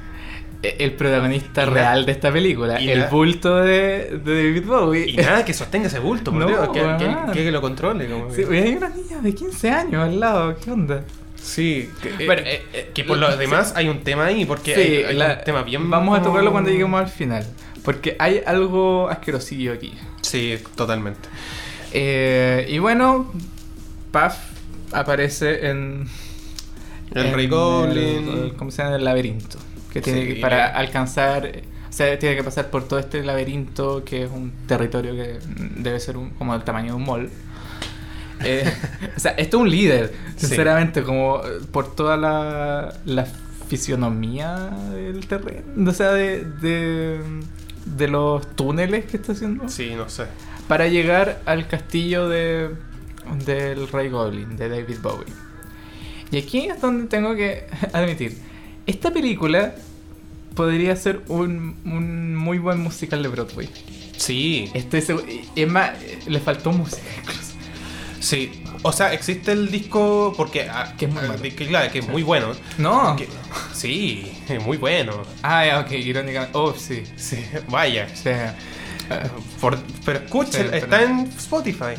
eh, el protagonista real de esta película, el bulto de, de David Bowie. Y nada que sostenga ese bulto, por No, Dios, que, que- weón. que lo controle. Como Sí, que- hay una niña de 15 años al lado, ¿qué onda? Sí, que, Bueno, eh, eh, eh, que por lo demás hay un tema ahí, porque Sí, hay, hay la- un tema bien... Vamos a tocarlo cuando lleguemos al final. Porque hay algo asquerosillo aquí. Sí, totalmente. Eh, y bueno, Puff aparece en. El en Rey Goblin. el- ¿Cómo se llama? El laberinto. Que tiene Sí, que, para eh. alcanzar. O sea, tiene que pasar por todo este laberinto que es un territorio que debe ser un- como del tamaño de un mall. Eh, o sea, esto es un líder, Sí. sinceramente, como eh, por toda la, la fisionomía del terreno, o sea, de, de, de los túneles que está haciendo, Sí, no sé. para llegar al castillo de, del Rey Goblin, de David Bowie. Y aquí es donde tengo que admitir, esta película podría ser un, un muy buen musical de Broadway. Sí, Estoy seguro, es más, le faltó música incluso. Sí. O sea, existe el disco porque... ah, Que es muy ah, malo. que, claro, que es muy bueno. No. Que- sí, es muy bueno. Ah, ya, ok, irónicamente. Oh, sí. Sí, vaya. O sea, Por- pero escuchen, Sí, pero- está en Spotify.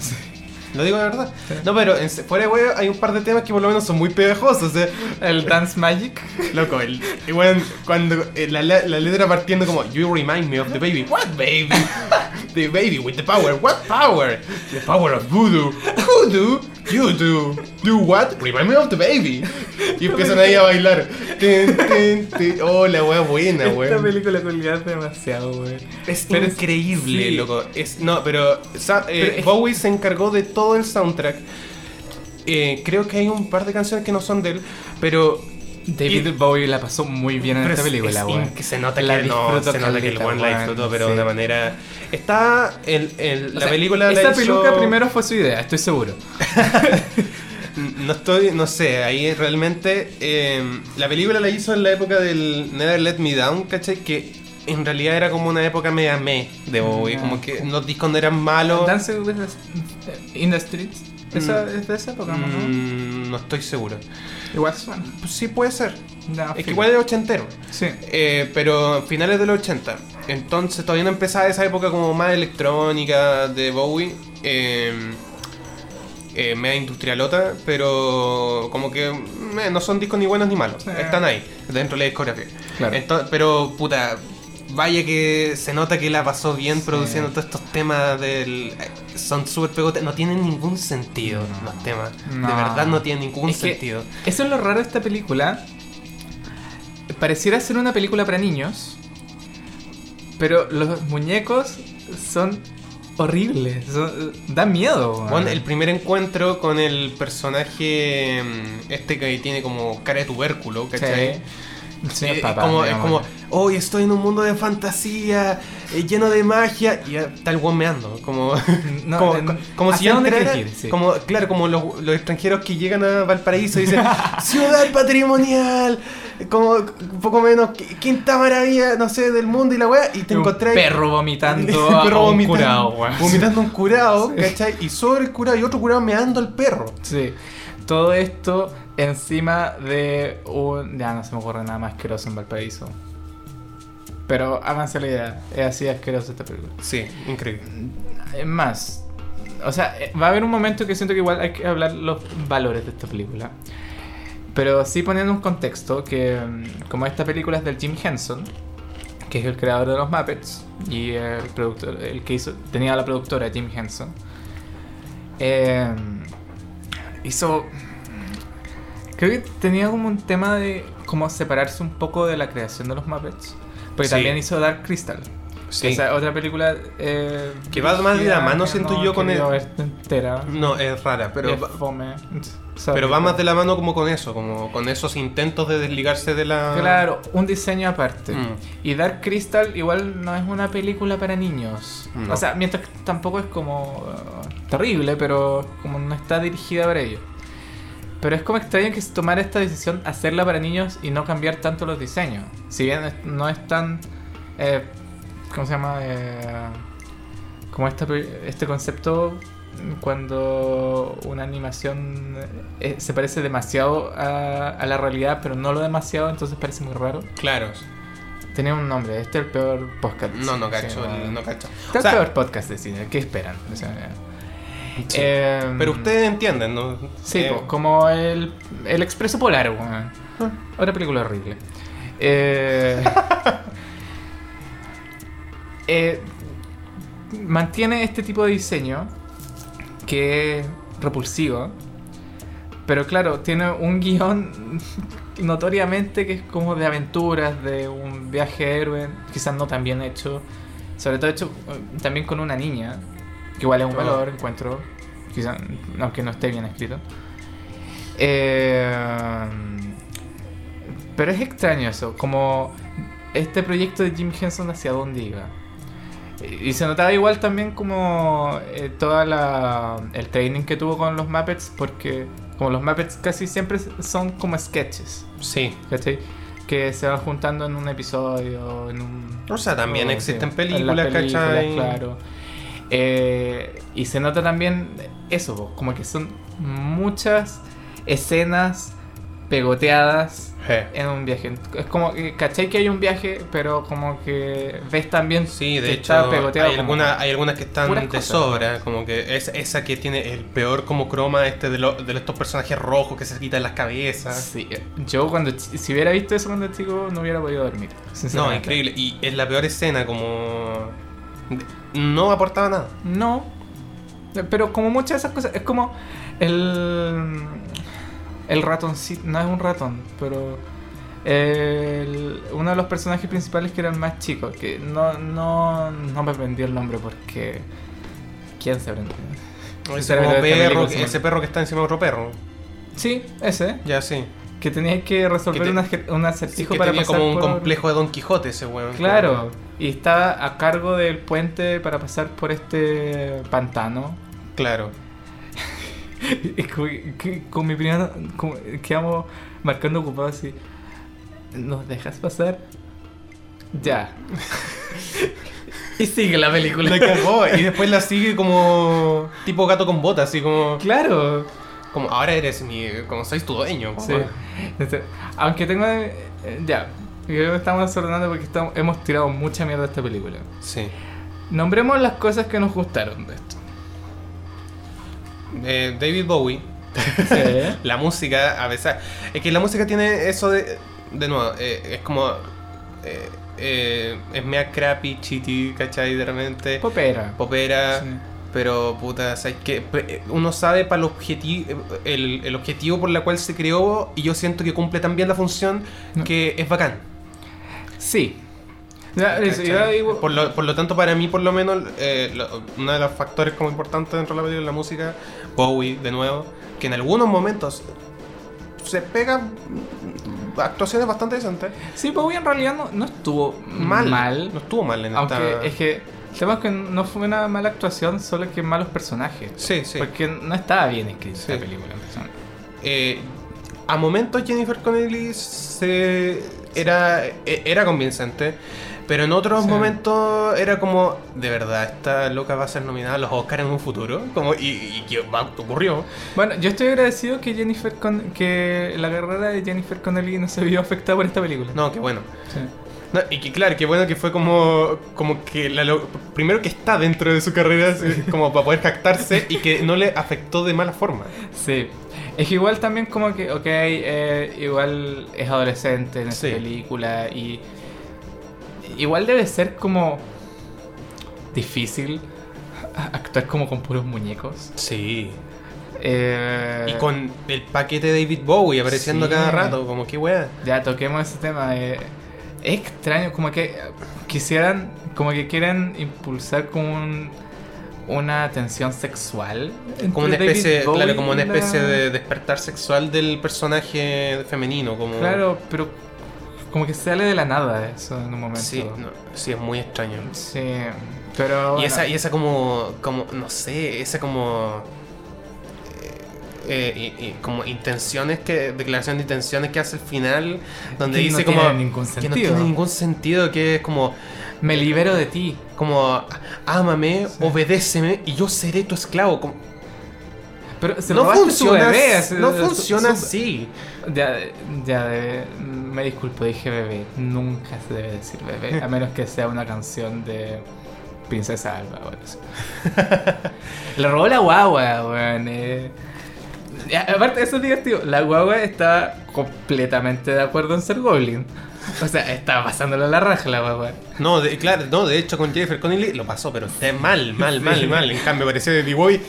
Lo digo de verdad. No, pero en, fuera de huevo hay un par de temas que por lo menos son muy pegajosos. o sea, El Dance Magic. Loco, el, y bueno, cuando eh, la, la- la letra partiendo como You remind me of the baby. What baby? the baby with the power. What power? The power of voodoo. Voodoo? You do. Do what? Remind me of the baby. Y empiezan ahí a bailar. Oh, la wea buena, Esta weón. película colgada demasiado, weón. Es Pero es- increíble, sí. loco. Es, no, pero, sa- eh, Pero es- Bowie se encargó de todo el soundtrack. Eh, creo que hay un par de canciones que no son de él, pero David Y- Bowie la pasó muy bien en esta es- película, es weón. se nota La que no, se nota que el one la disfrutó, pero sí. de una manera. Está en O la sea, película. la Esta hizo- peluca primero fue su idea, estoy seguro. No estoy, no sé, ahí realmente. eh, la película la hizo en la época del Never Let Me Down, ¿cachai? Que en realidad era como una época media me de Bowie, como que los discos no eran malos. Dance with the, in the Streets. ¿Esa, ¿Es de esa época, no? Mm, no estoy seguro. Igual suena. Pues sí puede ser. Es que igual es ochentero. Sí. Eh, pero finales de los 80. Entonces todavía no empezaba esa época como más electrónica de Bowie. Eh, eh, media industrialota, pero como que eh, no son discos ni buenos ni malos. Están ahí, dentro de la discografía. Claro. Pero puta, vaya que se nota que la pasó bien produciendo todos estos temas del... Son súper pegotes, no tienen ningún sentido No. los temas. No. De verdad no tienen ningún Es sentido. Eso es lo raro de esta película. Pareciera ser una película para niños, pero los muñecos son horribles, son- dan miedo. Bueno, el primer encuentro con el personaje mm, este que tiene como cara de tubérculo, ¿cachai? Sí. Sí, es papá, como, es digamos. como, hoy estoy en un mundo de fantasía, eh, lleno de magia, y está el weón meando, como, No, como, no, co- como si ¿hacia yo dónde entrara- quieres ir? Sí. como, claro, como los, los extranjeros que llegan a Valparaíso y dicen, ciudad patrimonial, como un poco menos, qui- quinta maravilla, no sé, del mundo y la weá, y te encontrás perro vomitando un a perro un vomitando, curado, weón. vomitando un curado, Sí. ¿cachai? Y sobre el curado y otro curado meando al perro. Sí. Todo esto encima de un... Ya no se me ocurre nada más asqueroso en Valparaíso. Pero avance la idea. Es así de asqueroso esta película. Sí, increíble. Es más, o sea, eh, va a haber un momento que siento que igual hay que hablar los valores de esta película. Pero sí poniendo un contexto que, mm, como esta película es del Jim Henson, que es el creador de los Muppets y el productor, el que hizo, tenía la productora Jim Henson, eh, hizo, creo que tenía como un tema de como separarse un poco de la creación de los Muppets, porque Sí. también hizo Dark Crystal. Sí. Esa otra película eh, Que va más de la mano, siento no yo, con el- entera. No, es rara, pero Es fome. Pero va más de la mano como con eso, como con esos intentos de desligarse de la... Claro, un diseño aparte. Mm. Y Dark Crystal igual no es una película para niños. No. O sea, mientras que tampoco es como uh, terrible, pero como no está dirigida para ellos. Pero es como extraño que se tomara esta decisión hacerla para niños y no cambiar tanto los diseños. Si bien no es tan... eh, ¿Cómo se llama? Eh, como esta este concepto cuando una animación eh, se parece demasiado a, a la realidad, pero no lo demasiado, entonces parece muy raro. Claro. Tenía un nombre, este es el peor podcast. de No, cine, no cacho, no cacho. Este O es el peor podcast de cine, ¿qué esperan? O sea, sí. eh, pero ustedes entienden, ¿no? Sí, Eh, como el, el Expreso Polar, weón. Ah. Otra película horrible. Eh, eh, mantiene este tipo de diseño que es repulsivo. Pero claro, tiene un guion notoriamente que es como de aventuras, de un viaje héroe, quizás no tan bien hecho. Sobre todo hecho eh, también con una niña, que igual es un valor, encuentro, quizás, aunque no esté bien escrito. Eh, pero es extraño eso, como este proyecto de Jim Henson hacia dónde iba. Y se notaba igual también como eh, toda la el training que tuvo con los Muppets, porque como los Muppets casi siempre son como sketches, Sí. ¿cachai? Que se van juntando en un episodio, en un... O sea, también existen sí, películas, ¿cachai? Claro. Eh, y se nota también eso, como que son muchas escenas pegoteadas en un viaje. Es como que, ¿cachai que hay un viaje? Pero como que ves también Sí, de que hecho, está pegoteado hay, alguna- hay algunas que están de cosas. sobra, como que es esa que tiene el peor como croma este de, lo- de estos personajes rojos que se quitan las cabezas. Sí, yo cuando si hubiera visto eso cuando chico no hubiera podido dormir. No, increíble. Y es la peor escena, como... No aportaba nada. No. Pero como muchas de esas cosas, es como el. El ratoncito. No es un ratón, pero. el- uno de los personajes principales que era el más chico. Que no, no, no me aprendí el nombre porque. ¿Quién se aprendió? Ese, perro, me- ese perro que está encima de otro perro. Sí, ese. Ya, sí. Que tenías que resolver Que te- un Sí, acertijo que para tenía pasar como un por- complejo de Don Quijote ese weón. Claro. Y estaba a cargo del puente para pasar por este pantano. Claro. Que con mi como- quedamos marcando ocupados así. ¿Nos dejas pasar? Ya. y sigue la película. La cagó. Y después la sigue como... Tipo gato con botas, así como... Claro. Como ahora eres mi... Como sois tu dueño. Sí. Este, aunque tengo... eh, ya. Creo que estamos desordenando porque estamos, hemos tirado mucha mierda a esta película. Sí. Nombremos las cosas que nos gustaron de esto. Eh, David Bowie. Sí. La música, a veces. Es que la música tiene eso de. De nuevo, eh, es como. eh, es mea crappy, chiti, ¿cachai? De repente. Popera. Popera. Sí. Pero, puta, ¿sabes qué? Pe- Uno sabe para el objetivo, el, el objetivo por la cual se creó y yo siento que cumple tan bien la función No. que es bacán. Sí. Por, lo, por lo tanto, para mí, por lo menos, eh, lo- uno de los factores como importantes dentro de la película es la música, Bowie, de nuevo, que en algunos momentos se pega actuaciones bastante decentes. Sí, Bowie en realidad no, no estuvo Mal. mal. No estuvo mal en Aunque esta... es que el tema es que no fue una mala actuación, solo que malos personajes. Sí, sí. Porque no estaba bien escrita Sí. la película. Eh, a momentos Jennifer Connelly se era, e- era convincente, pero en otros Sí. momentos era como, de verdad, esta loca va a ser nominada a los Oscars en un futuro, como y, que ocurrió. Bueno, yo estoy agradecido que Jennifer Con que la carrera de Jennifer Connelly no se vio afectada por esta película. No, qué bueno. Sí. No, y que claro, qué bueno que fue como, como que la lo- primero que está dentro de su carrera, como para poder jactarse y que no le afectó de mala forma. Sí. Es que igual también como que, ok, eh, igual es adolescente en esta Sí. película y igual debe ser como difícil actuar como con puros muñecos. Sí. Eh, Y con el paquete de David Bowie apareciendo Sí. cada rato, como que wea. Ya toquemos ese tema. eh, es extraño, como que quisieran, como que quieren impulsar como un- una tensión sexual. Como una especie, Bowie claro, como una la- especie de despertar sexual del personaje femenino, como Claro, pero como que sale de la nada eso en un momento. Sí, no, sí, es muy extraño. Sí, pero. Y bueno, esa, y esa como, como, no sé, esa como eh, y- y como intenciones que, declaración de intenciones que hace al final, donde Que no dice como tiene ningún que no tiene ningún sentido, que es como, Me libero de ti. como ámame, Sí. obedéceme y yo seré tu esclavo. Como, Pero se no funciona, bebé, no funciona así. Ya, ya, de- me disculpo, dije bebé. Nunca se debe decir bebé, a menos que sea una canción de Princesa Alba o algo así. Le robó la guagua, weón. eh. Aparte, eso es divertido. La guagua está completamente de acuerdo en ser Goblin. O sea, está pasándole la raja la guagua. No, de, claro, no, de hecho con Jennifer Connelly lo pasó, pero está mal, mal, mal, Sí. mal. En cambio, parecía de Boy.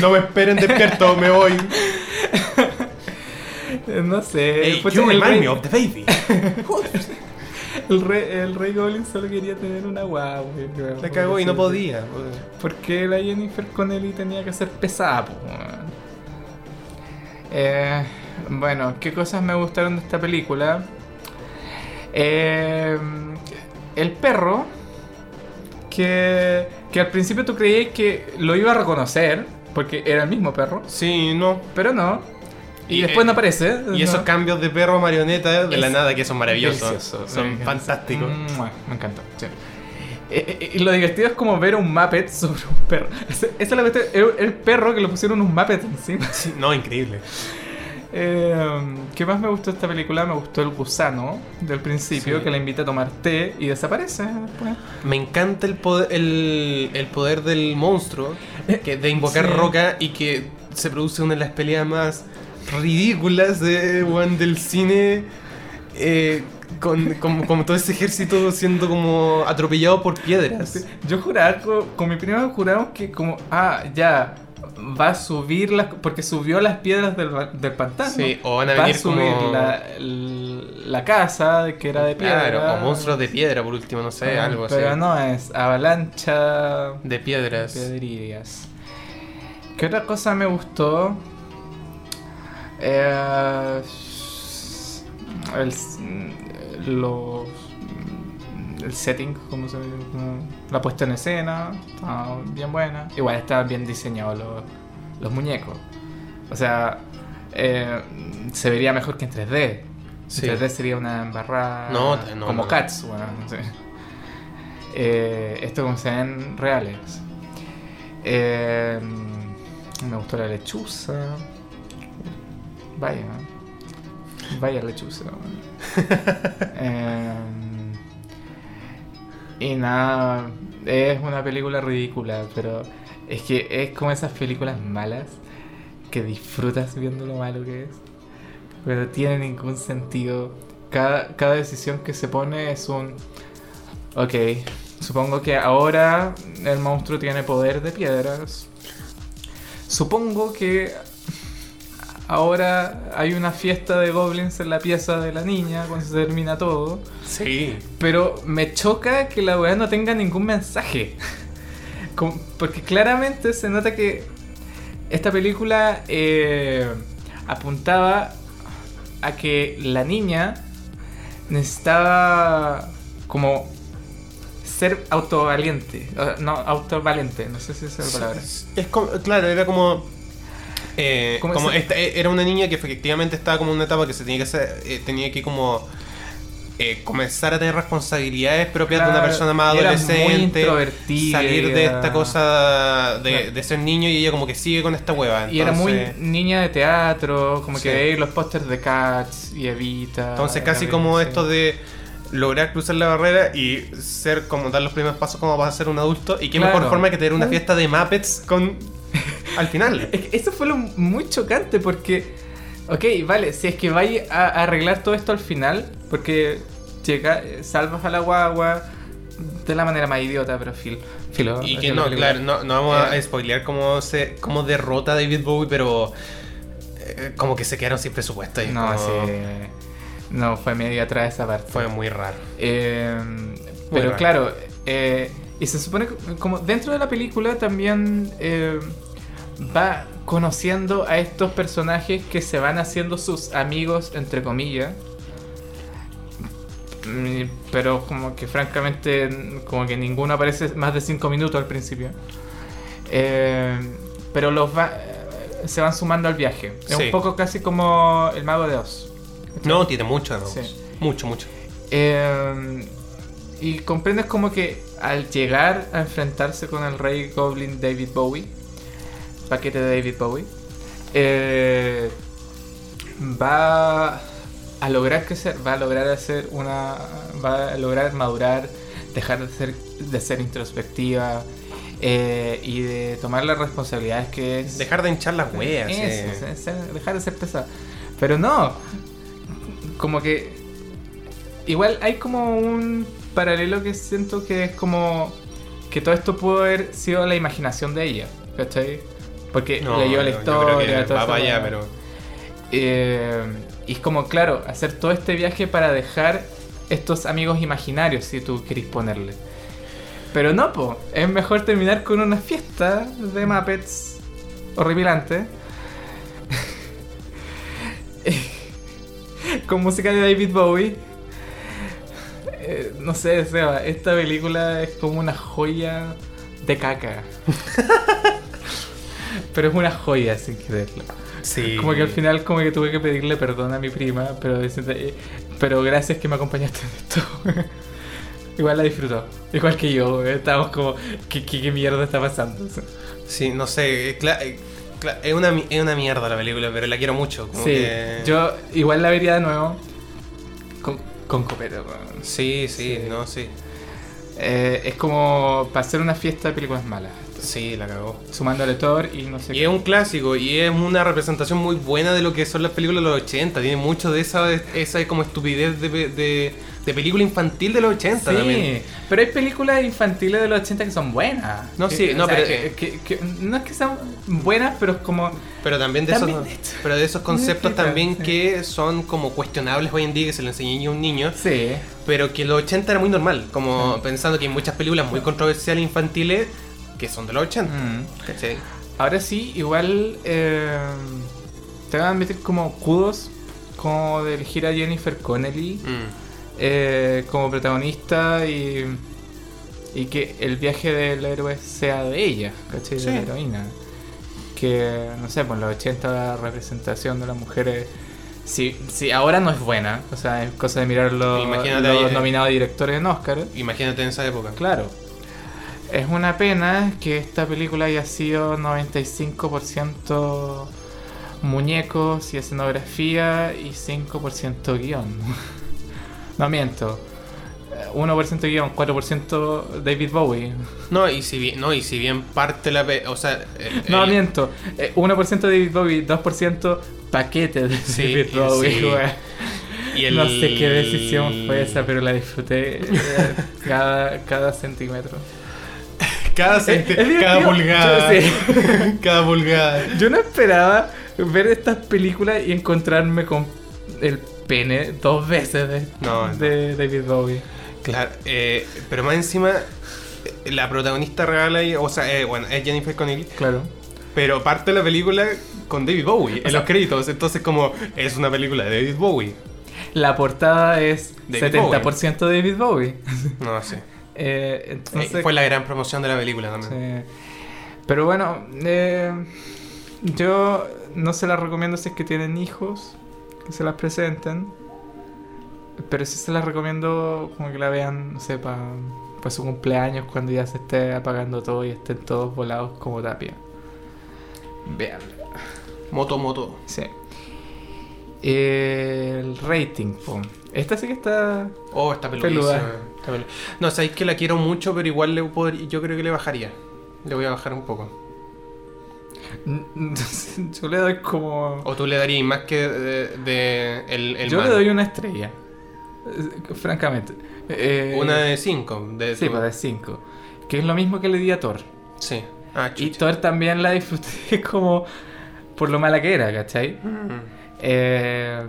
No me esperen despierto, me voy. No sé. Hey, pucha, you remind rey, me of the baby. el, rey, el rey Goblin solo quería tener una guagua. La cagó y no podía. ¿Por qué la Jennifer Connelly tenía que ser pesada? po? Eh, bueno, ¿qué cosas me gustaron de esta película? Eh, el perro, que, que al principio tú creías que lo iba a reconocer, porque era el mismo perro, Sí, no. pero no. Y, Y, después eh, no aparece. Y esos cambios de perro a marioneta de la Es nada que son maravillosos. Delicioso. Son fantásticos. Me encantó. sí. Eh, eh, lo divertido es como ver un Muppet sobre un perro. Esa es la cuestión. El, el perro que le pusieron un Muppet encima. Sí, no, increíble. Eh, ¿Qué más me gustó de esta película? Me gustó el gusano del principio Sí. que le invita a tomar té y desaparece después. Me encanta el poder, el, el poder del monstruo que de invocar Sí. roca y que se produce una de las peleas más ridículas de weón, del cine. eh, con, con- como todo ese ejército siendo como atropellado por piedras. Yo juraba, con, con mi prima juramos que como, ah, ya, va a subir las... Porque subió las piedras del, del pantano. Sí, o van a va a subir como. la, la casa que era de piedra. Claro, o monstruos de piedra por último, no sé, Ah, algo así. Pero no, es avalancha De piedras. Piedrillas. ¿Qué otra cosa me gustó? Eh, el, los, el setting, como se como la puesta en escena, estaba bien buena. Igual estaban bien diseñados los, los muñecos. O sea, eh, se vería mejor que en 3D. Sí. En 3D sería una embarrada No, no, como no. Cats, bueno, no sé. Eh, esto como se ven reales. Eh, me gustó la lechuza. Vaya. Vaya lechuza. Eh, y nada, es una película ridícula, pero es que es como esas películas malas que disfrutas viendo lo malo que es. Pero tiene ningún sentido. Cada, cada decisión que se pone es un... Ok, supongo que ahora el monstruo tiene poder de piedras. Supongo que ahora hay una fiesta de goblins en la pieza de la niña cuando se termina todo. Sí. Pero me choca que la weá no tenga ningún mensaje. Como- porque claramente se nota que esta película eh, apuntaba a que la niña necesitaba como ser autovaliente. No, autovalente, no sé si esa es la palabra. Es como, claro, era como. Eh, Como esta- eh, era una niña que efectivamente estaba como en una etapa que se tenía que hacer, eh, tenía que como eh, comenzar a tener responsabilidades propias de una Claro, persona más adolescente, salir de esta cosa de, Claro. de ser niño y ella como que sigue con esta hueva. Y era muy niña de teatro, como Sí. que veía los pósters de Cats y Evita. Entonces casi como sí. esto de lograr cruzar la barrera y ser como dar los primeros pasos como vas a ser un adulto y qué Claro. mejor forma que tener una Claro. fiesta de Muppets con al final. Es que eso fue lo muy chocante porque, ok, vale, si es que vais a a arreglar todo esto al final, porque llega, eh, salvas a la guagua de la manera más idiota, pero fil, filo. Y que no, claro, no, no vamos Eh. a spoilear cómo se cómo derrota a David Bowie, pero eh, como que se quedaron sin presupuesto y No, como- sí. No, fue medio atrás esa parte. fue muy raro. Eh, pero raro. claro, eh, y se supone que como dentro de la película también eh, va conociendo a estos personajes que se van haciendo sus amigos, entre comillas. Mm, Pero como que francamente, como que ninguno aparece más de 5 minutos al principio. Eh, pero los va, se van sumando al viaje. Es Sí. un poco casi como el mago de Oz. No, tiene mucho, ¿no? Sí. Mucho, mucho. Eh, y comprendes como que al llegar a enfrentarse con el rey goblin David Bowie, paquete de David Bowie, eh, va a lograr crecer, va a lograr hacer una, va a lograr madurar, dejar de ser, de ser introspectiva eh, y de tomar las responsabilidades que es Dejar de hinchar las weas. eso, eh. dejar de ser pesado. Pero no, como que igual hay como un paralelo que siento que es como que todo esto pudo haber sido la imaginación de ella, ¿cachai? Porque No, leyó la yo- yo creo historia, que todo va para allá, pero Eh, y es como, claro, hacer todo este viaje para dejar estos amigos imaginarios, si tú querés ponerle. Pero no, po. Es mejor terminar con una fiesta de Muppets horripilante. con música de David Bowie. Eh, no sé, Seba, esta película es como una joya de caca. Pero es una joya sin quererlo. sí. Como que al final como que tuve que pedirle perdón a mi prima, pero eh, pero gracias que me acompañaste en esto. Igual la disfrutó. Igual que yo, eh, estábamos como, ¿qué, qué, qué mierda está pasando? Sí, no sé, eh, Es una, es una mierda la película, pero la quiero mucho. como Sí, que- yo igual la vería de nuevo con, con copete. sí, Sí. no, sí. Eh, es como para hacer una fiesta de películas malas. Sí, la cagó. Sumándole Thor y no sé Y es un clásico y es una representación muy buena de lo que son las películas de los 80. Tiene mucho de esa, esa como estupidez de, de, de película infantil de los 80 Sí, también. pero hay películas infantiles de los 80 que son buenas. No, sí, no, sea, pero- que- que- que- no es que sean buenas, pero es como. Pero también de También esos, de pero de esos conceptos también sí. que son como cuestionables hoy en día que se le enseñé a un niño, Sí. pero que en los 80 era muy normal, como pensando que hay muchas películas muy controversiales infantiles que son de los 80. Mm. ¿cachai? Ahora sí, igual. eh, te van a meter como kudos como de elegir a Jennifer Connelly Mm. eh, como protagonista y. Y que el viaje del héroe sea de ella, ¿cachai? De Sí. la heroína. Que, no sé, pues en los 80 la representación de las mujeres. Si, si ahora no es buena, o sea, es cosa de mirar los, los eh. nominados directores en Oscar. Imagínate en esa época. Claro. Es una pena que esta película haya sido 95% muñecos y escenografía y 5% guion. no miento. Eh, 1% guion, 4% David Bowie. No, y si bien, no, y si bien parte la o sea, el- No el- miento. Eh, 1% David Bowie, 2% paquete de Sí, David Bowie. sí. wea. y el- No sé qué decisión fue esa, pero la disfruté eh, cada, cada centímetro. Cada cada pulgada, Yo- sí. cada pulgada. Yo no esperaba ver estas películas y encontrarme con el pene dos veces de, No, no. de David Bowie. Claro, eh, pero más encima eh, la protagonista real ahí, o sea, eh, bueno, es Jennifer Connelly, Claro. pero parte de la película con David Bowie en sea- los créditos, entonces como es una película de David Bowie. La portada es David 70% David Bowie. No sé. Eh, Eh, fue la gran promoción de la película también. sí. Pero bueno, eh, yo no se las recomiendo si es que tienen hijos, que se las presenten. Pero sí se las recomiendo como que la vean, no sé, para su cumpleaños, cuando ya se esté apagando todo y estén todos volados como tapia. Vean. Moto, moto. Sí. El rating, po. Esta sí que está. Oh, está Peluda. peludísima. No, sabéis que la quiero mucho, pero igual le podría- yo creo que le bajaría. Le voy a bajar un poco. Yo le doy como. O tú le darías más que de, de el, el Yo man. le doy una estrella. Francamente. Eh, Una de 5. De Sí, pues de 5. Que es lo mismo que le di a Thor. Sí. Ah, Y. Thor también la disfruté como por lo mala que era, ¿cachai? Mm. Eh,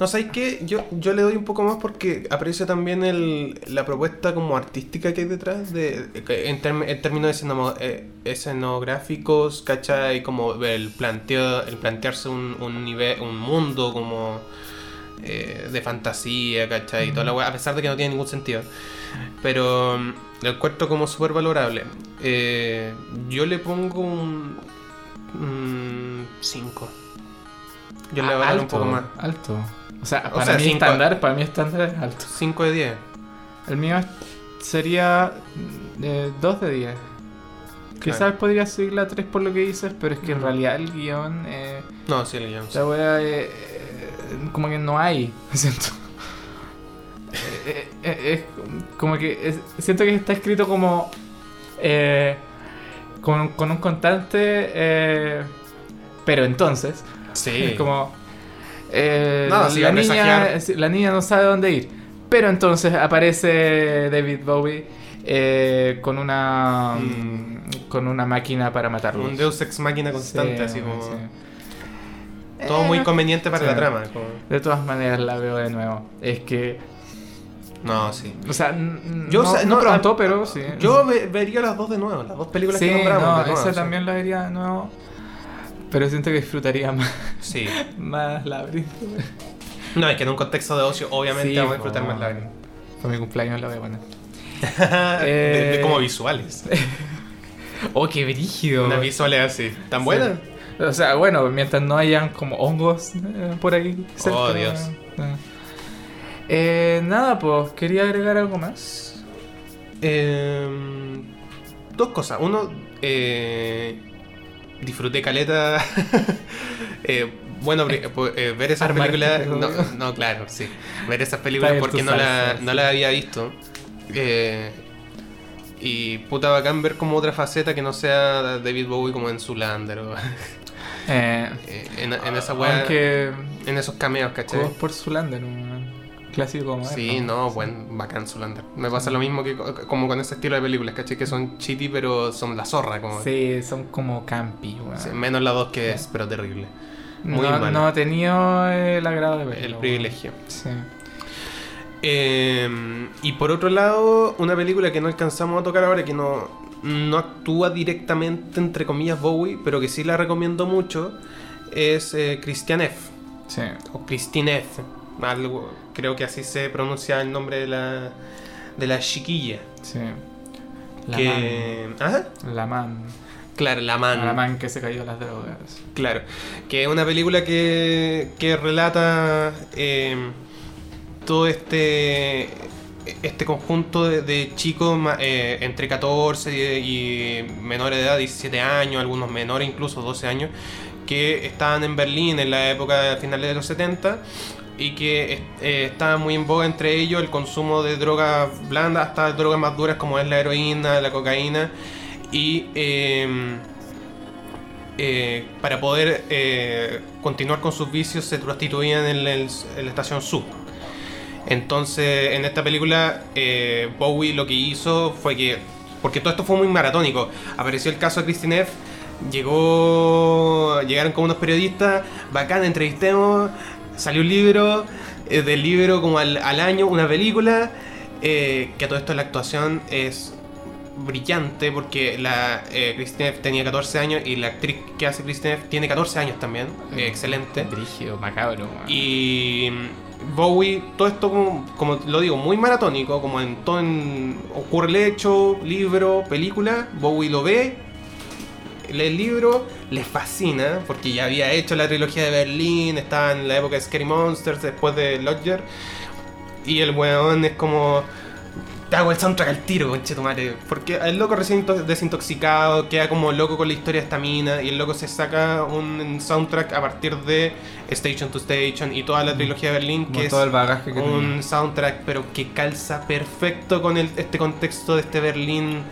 No, ¿sabes qué? Yo, yo le doy un poco más porque aprecio también el, la propuesta como artística que hay detrás de, en, term- en términos de eh, escenográficos, ¿cachai? Como el planteo, el plantearse un, un nivel, un mundo como eh, de fantasía, ¿cachai? Y toda la a pesar de que no tiene ningún sentido. Pero mm, lo encuentro como súper valorable. Eh, yo le pongo un 5. Yo le voy a dar un poco más. Alto. O sea, O para sea, mí cinco- estándar, para mí estándar es alto. 5 de 10. El mío sería 2 de 10. Quizás Claro. podría seguir la 3 por lo que dices, pero es que en realidad el guion, eh, No, sí, el guion. sí. la wea, eh, eh, como que no hay, siento. Eh, eh, eh, es como que es- siento que está escrito como eh, con, con un constante, eh, pero entonces, Sí. es como eh, Nada, sí, la, niña, la niña no sabe dónde ir, pero entonces aparece David Bowie eh, con una Mm. con una máquina para matarlo. Un Deus Ex Máquina constante, así como. Todo Eh, muy conveniente para sí. la trama. como- De todas maneras la veo de nuevo. Es que, No, sí. o sea, Yo, no, o sea, no no, pronto, a- pero sí. Yo ve- vería las dos de nuevo, las dos películas sí, que nombramos. no, esa sí. también la vería de nuevo. Pero siento que disfrutaría más, Sí. más Labyrinth. No, es que en un contexto de ocio, obviamente Sí, vamos a disfrutar más la Para mi cumpleaños la voy a poner. de, de Eh, como visuales. Oh, qué brígido. Una visuales así. ¿Tan buena? O sea, bueno, mientras no hayan como hongos eh, por ahí. cerca, Oh, Dios. eh. Eh, nada, pues, quería agregar algo más. Eh, dos cosas. Uno, eh, disfruté caleta. eh, bueno, pues, eh, ver esas películas. todo. No, no, claro, sí. Ver esas películas porque no la, no sí. la había visto. Eh, y puta bacán ver como otra faceta que no sea David Bowie como en Zulander o Eh, en, en esa weá. Aunque. En esos cameos, ¿cachai? Por Zulander, clásico. Sí, no, buen, bacán Zulander. Me pasa lo mismo que co- como con ese estilo de películas, ¿cachai? Que son chitty pero son la zorra, como. Sí, son como campi. Sí, menos la 2 que es, pero terrible. Muy no, no he tenido el agrado de verlo. El privilegio. Sí. Eh, y por otro lado, una película que no alcanzamos a tocar ahora, que no, no actúa directamente, entre comillas, Bowie, pero que sí la recomiendo mucho, es eh, Christian F. Sí. O Christine F. Algo, creo que así se pronuncia el nombre de la, de la chiquilla. Sí. La que, man. La man. Claro, la man. La man que se cayó a las drogas. Claro, que es una película que, que relata eh, todo este este conjunto de, de chicos eh, entre 14 y, y menores de edad, 17 años, algunos menores incluso 12 años, que estaban en Berlín en la época finales de los 70 y que eh, estaba muy en boga entre ellos el consumo de drogas blandas hasta drogas más duras como es la heroína, la cocaína y em, eh, para poder eh, continuar con sus vicios se prostituían en, el- la estación Sud. Entonces, en esta película, eh, Bowie lo que hizo fue que, porque todo esto fue muy maratónico, apareció el caso de Christine F., llegó, llegaron como unos periodistas, bacán, entrevistemos, salió un libro, eh, del libro como al, al año, una película, eh, que a todo esto la actuación es brillante porque la eh, Christine F. tenía 14 años y la actriz que hace Christine F. tiene 14 años también, eh, excelente. Brígido, macabro. Y mm, Bowie, todo esto como, como lo digo, muy maratónico, como en todo en, ocurre el hecho, libro, película, Bowie lo ve, el libro, le fascina, porque ya había hecho la trilogía de Berlín, estaba en la época de Scary Monsters, después de Lodger, y el weón es como... Te hago el soundtrack al tiro, conchetumare. Porque el loco recién into- desintoxicado, queda como loco con la historia de esta mina. Y el loco se saca un soundtrack a partir de Station to Station y toda la trilogía de Berlín, Como que es todo el bagaje que un tenía. soundtrack, pero que calza perfecto con el- este contexto de este Berlín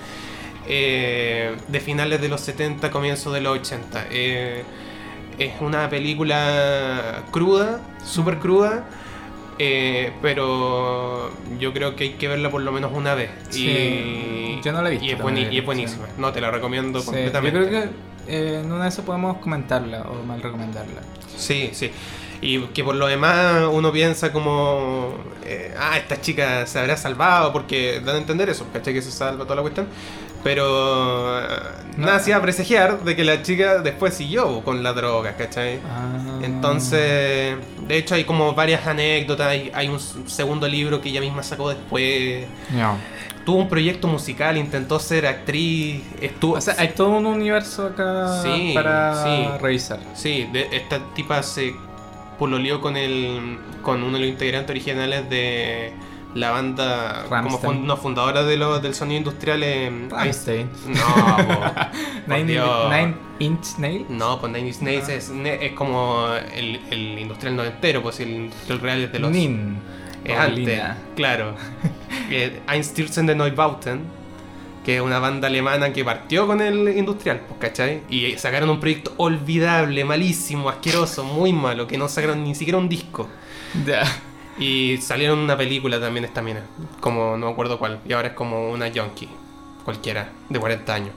eh, de finales de los 70, comienzos de los 80. Eh, es una película cruda, súper cruda. eh, pero yo creo que hay que verla por lo menos una vez. Sí, y, yo no la he visto Y es, y es buenísima. No, te la recomiendo Sí, yo completamente. creo que eh, en una de esas podemos comentarla o mal recomendarla. Sí, sí. Y que por lo demás uno piensa como, eh, ah, esta chica se habrá salvado porque dan a entender eso, ¿cachai? Que se salva toda la cuestión. Pero No. nada hacía presagiar de que la chica después siguió con la droga, ¿cachai? Ah. Entonces, de hecho hay como varias anécdotas, hay, hay un segundo libro que ella misma sacó después. No. Tuvo un proyecto musical, intentó ser actriz, estuvo... O sea, hay todo un universo acá Sí, para sí. revisar. Sí, de, esta tipa se pololeó con el con uno de los integrantes originales de la banda como Rammstein. fun- no, fundadora de lo- del sonido industrial en Rammstein. No, por Nine, Dios. Nine Inch Nail. No, pues Nine Inch Nails Ah. es, es como el, el industrial noventero, pues el industrial real es de los Nin. es antes, claro. Eh, Einstürzen de Neubauten, que es una banda alemana que partió con el industrial, pues, ¿cachai? Y sacaron un proyecto olvidable, malísimo, asqueroso, muy malo, que no sacaron ni siquiera un disco. Ya. Y salieron una película también esta mina, como no me acuerdo cuál, y ahora es como una junkie, cualquiera, de 40 años.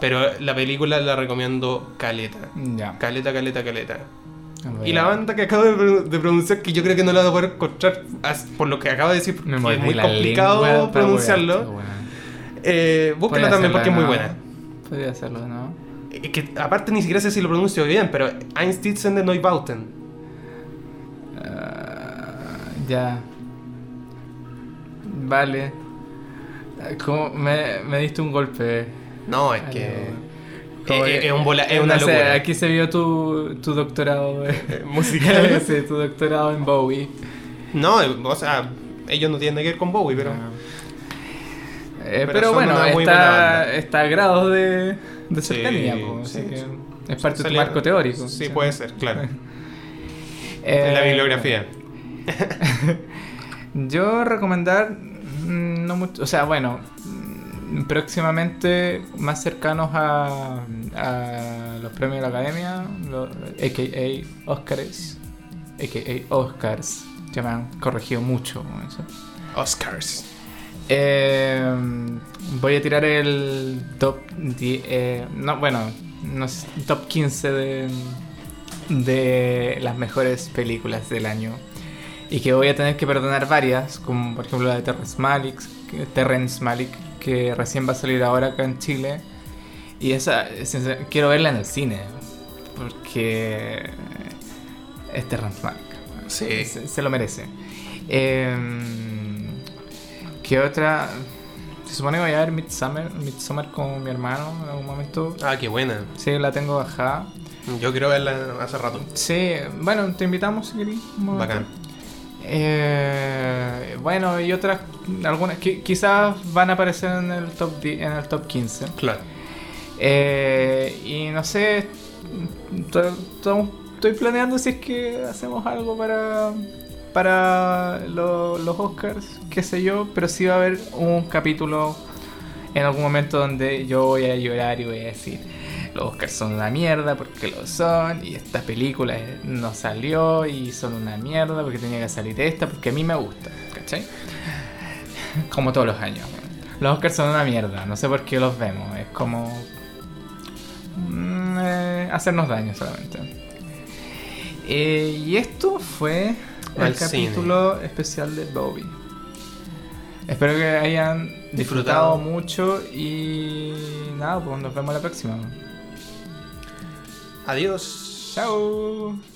Pero la película la recomiendo caleta. Ya. Caleta, caleta, caleta. Y la banda que acabo de, pro- de pronunciar, que yo creo que no la voy a poder encontrar por lo que acabo de decir, porque Me es muy complicado lengua pronunciarlo. Eh, búscala también porque es de muy buena. Podría hacerlo, ¿no? Es que aparte ni siquiera sé si lo pronuncio bien, pero Einstürzen de Neubauten. Ah, ya. Vale. Como me, me diste un golpe. No, es Ay, que. Es, un bola- es no una sé, locura. aquí se vio tu, tu doctorado Eh, musical. sí, tu doctorado en Bowie. no, eh, o sea, ellos no tienen que ver con Bowie, pero. Ah. Eh, Pero bueno, está, está a grados de, de Sí, cercanía, po, sí, así que. Es parte de tu marco teórico. Sí, puede ser, claro. Eh, En la bibliografía. Yo recomendar, mm, no mucho, o sea, bueno, mm, próximamente más cercanos a, a los premios de la academia, los a.k.a. Oscars, a.k.a. Oscars, ya me han corregido mucho con eso. Oscars. Eh, voy a tirar el top 10, eh, no, bueno, no sé, top 15 de, de las mejores películas del año. Y que voy a tener que perdonar varias, como por ejemplo la de Terrence Malick, Terrence Malick, que recién va a salir ahora acá en Chile. Y esa, quiero verla en el cine, porque es Terrence Malick. Sí. Se, se lo merece. Eh, ¿Qué otra? Se supone que voy a ver Midsummer, Midsommar con mi hermano en algún momento. Ah, qué buena. Sí, la tengo bajada. Yo quiero verla hace rato. Sí, bueno, te invitamos si querés. Bacán. Eh, bueno, y otras, algunas quizás van a aparecer en el top, 10 en el top 15. Claro. Eh, y no sé, to- to- estoy planeando si es que hacemos algo para, para lo- los Oscars, qué sé yo, pero sí va a haber un capítulo en algún momento donde yo voy a llorar y voy a decir, los Oscars son una mierda porque lo son, y esta película no salió y son una mierda porque tenía que salir esta, porque a mí me gusta, ¿cachai? Como todos los años. Los Oscars son una mierda, no sé por qué los vemos, es como mm, eh, hacernos daño solamente. Eh, y esto fue el capítulo especial de Bobby. Espero que hayan disfrutado Disfrutado. mucho y nada, pues nos vemos la próxima. Adiós. Chao.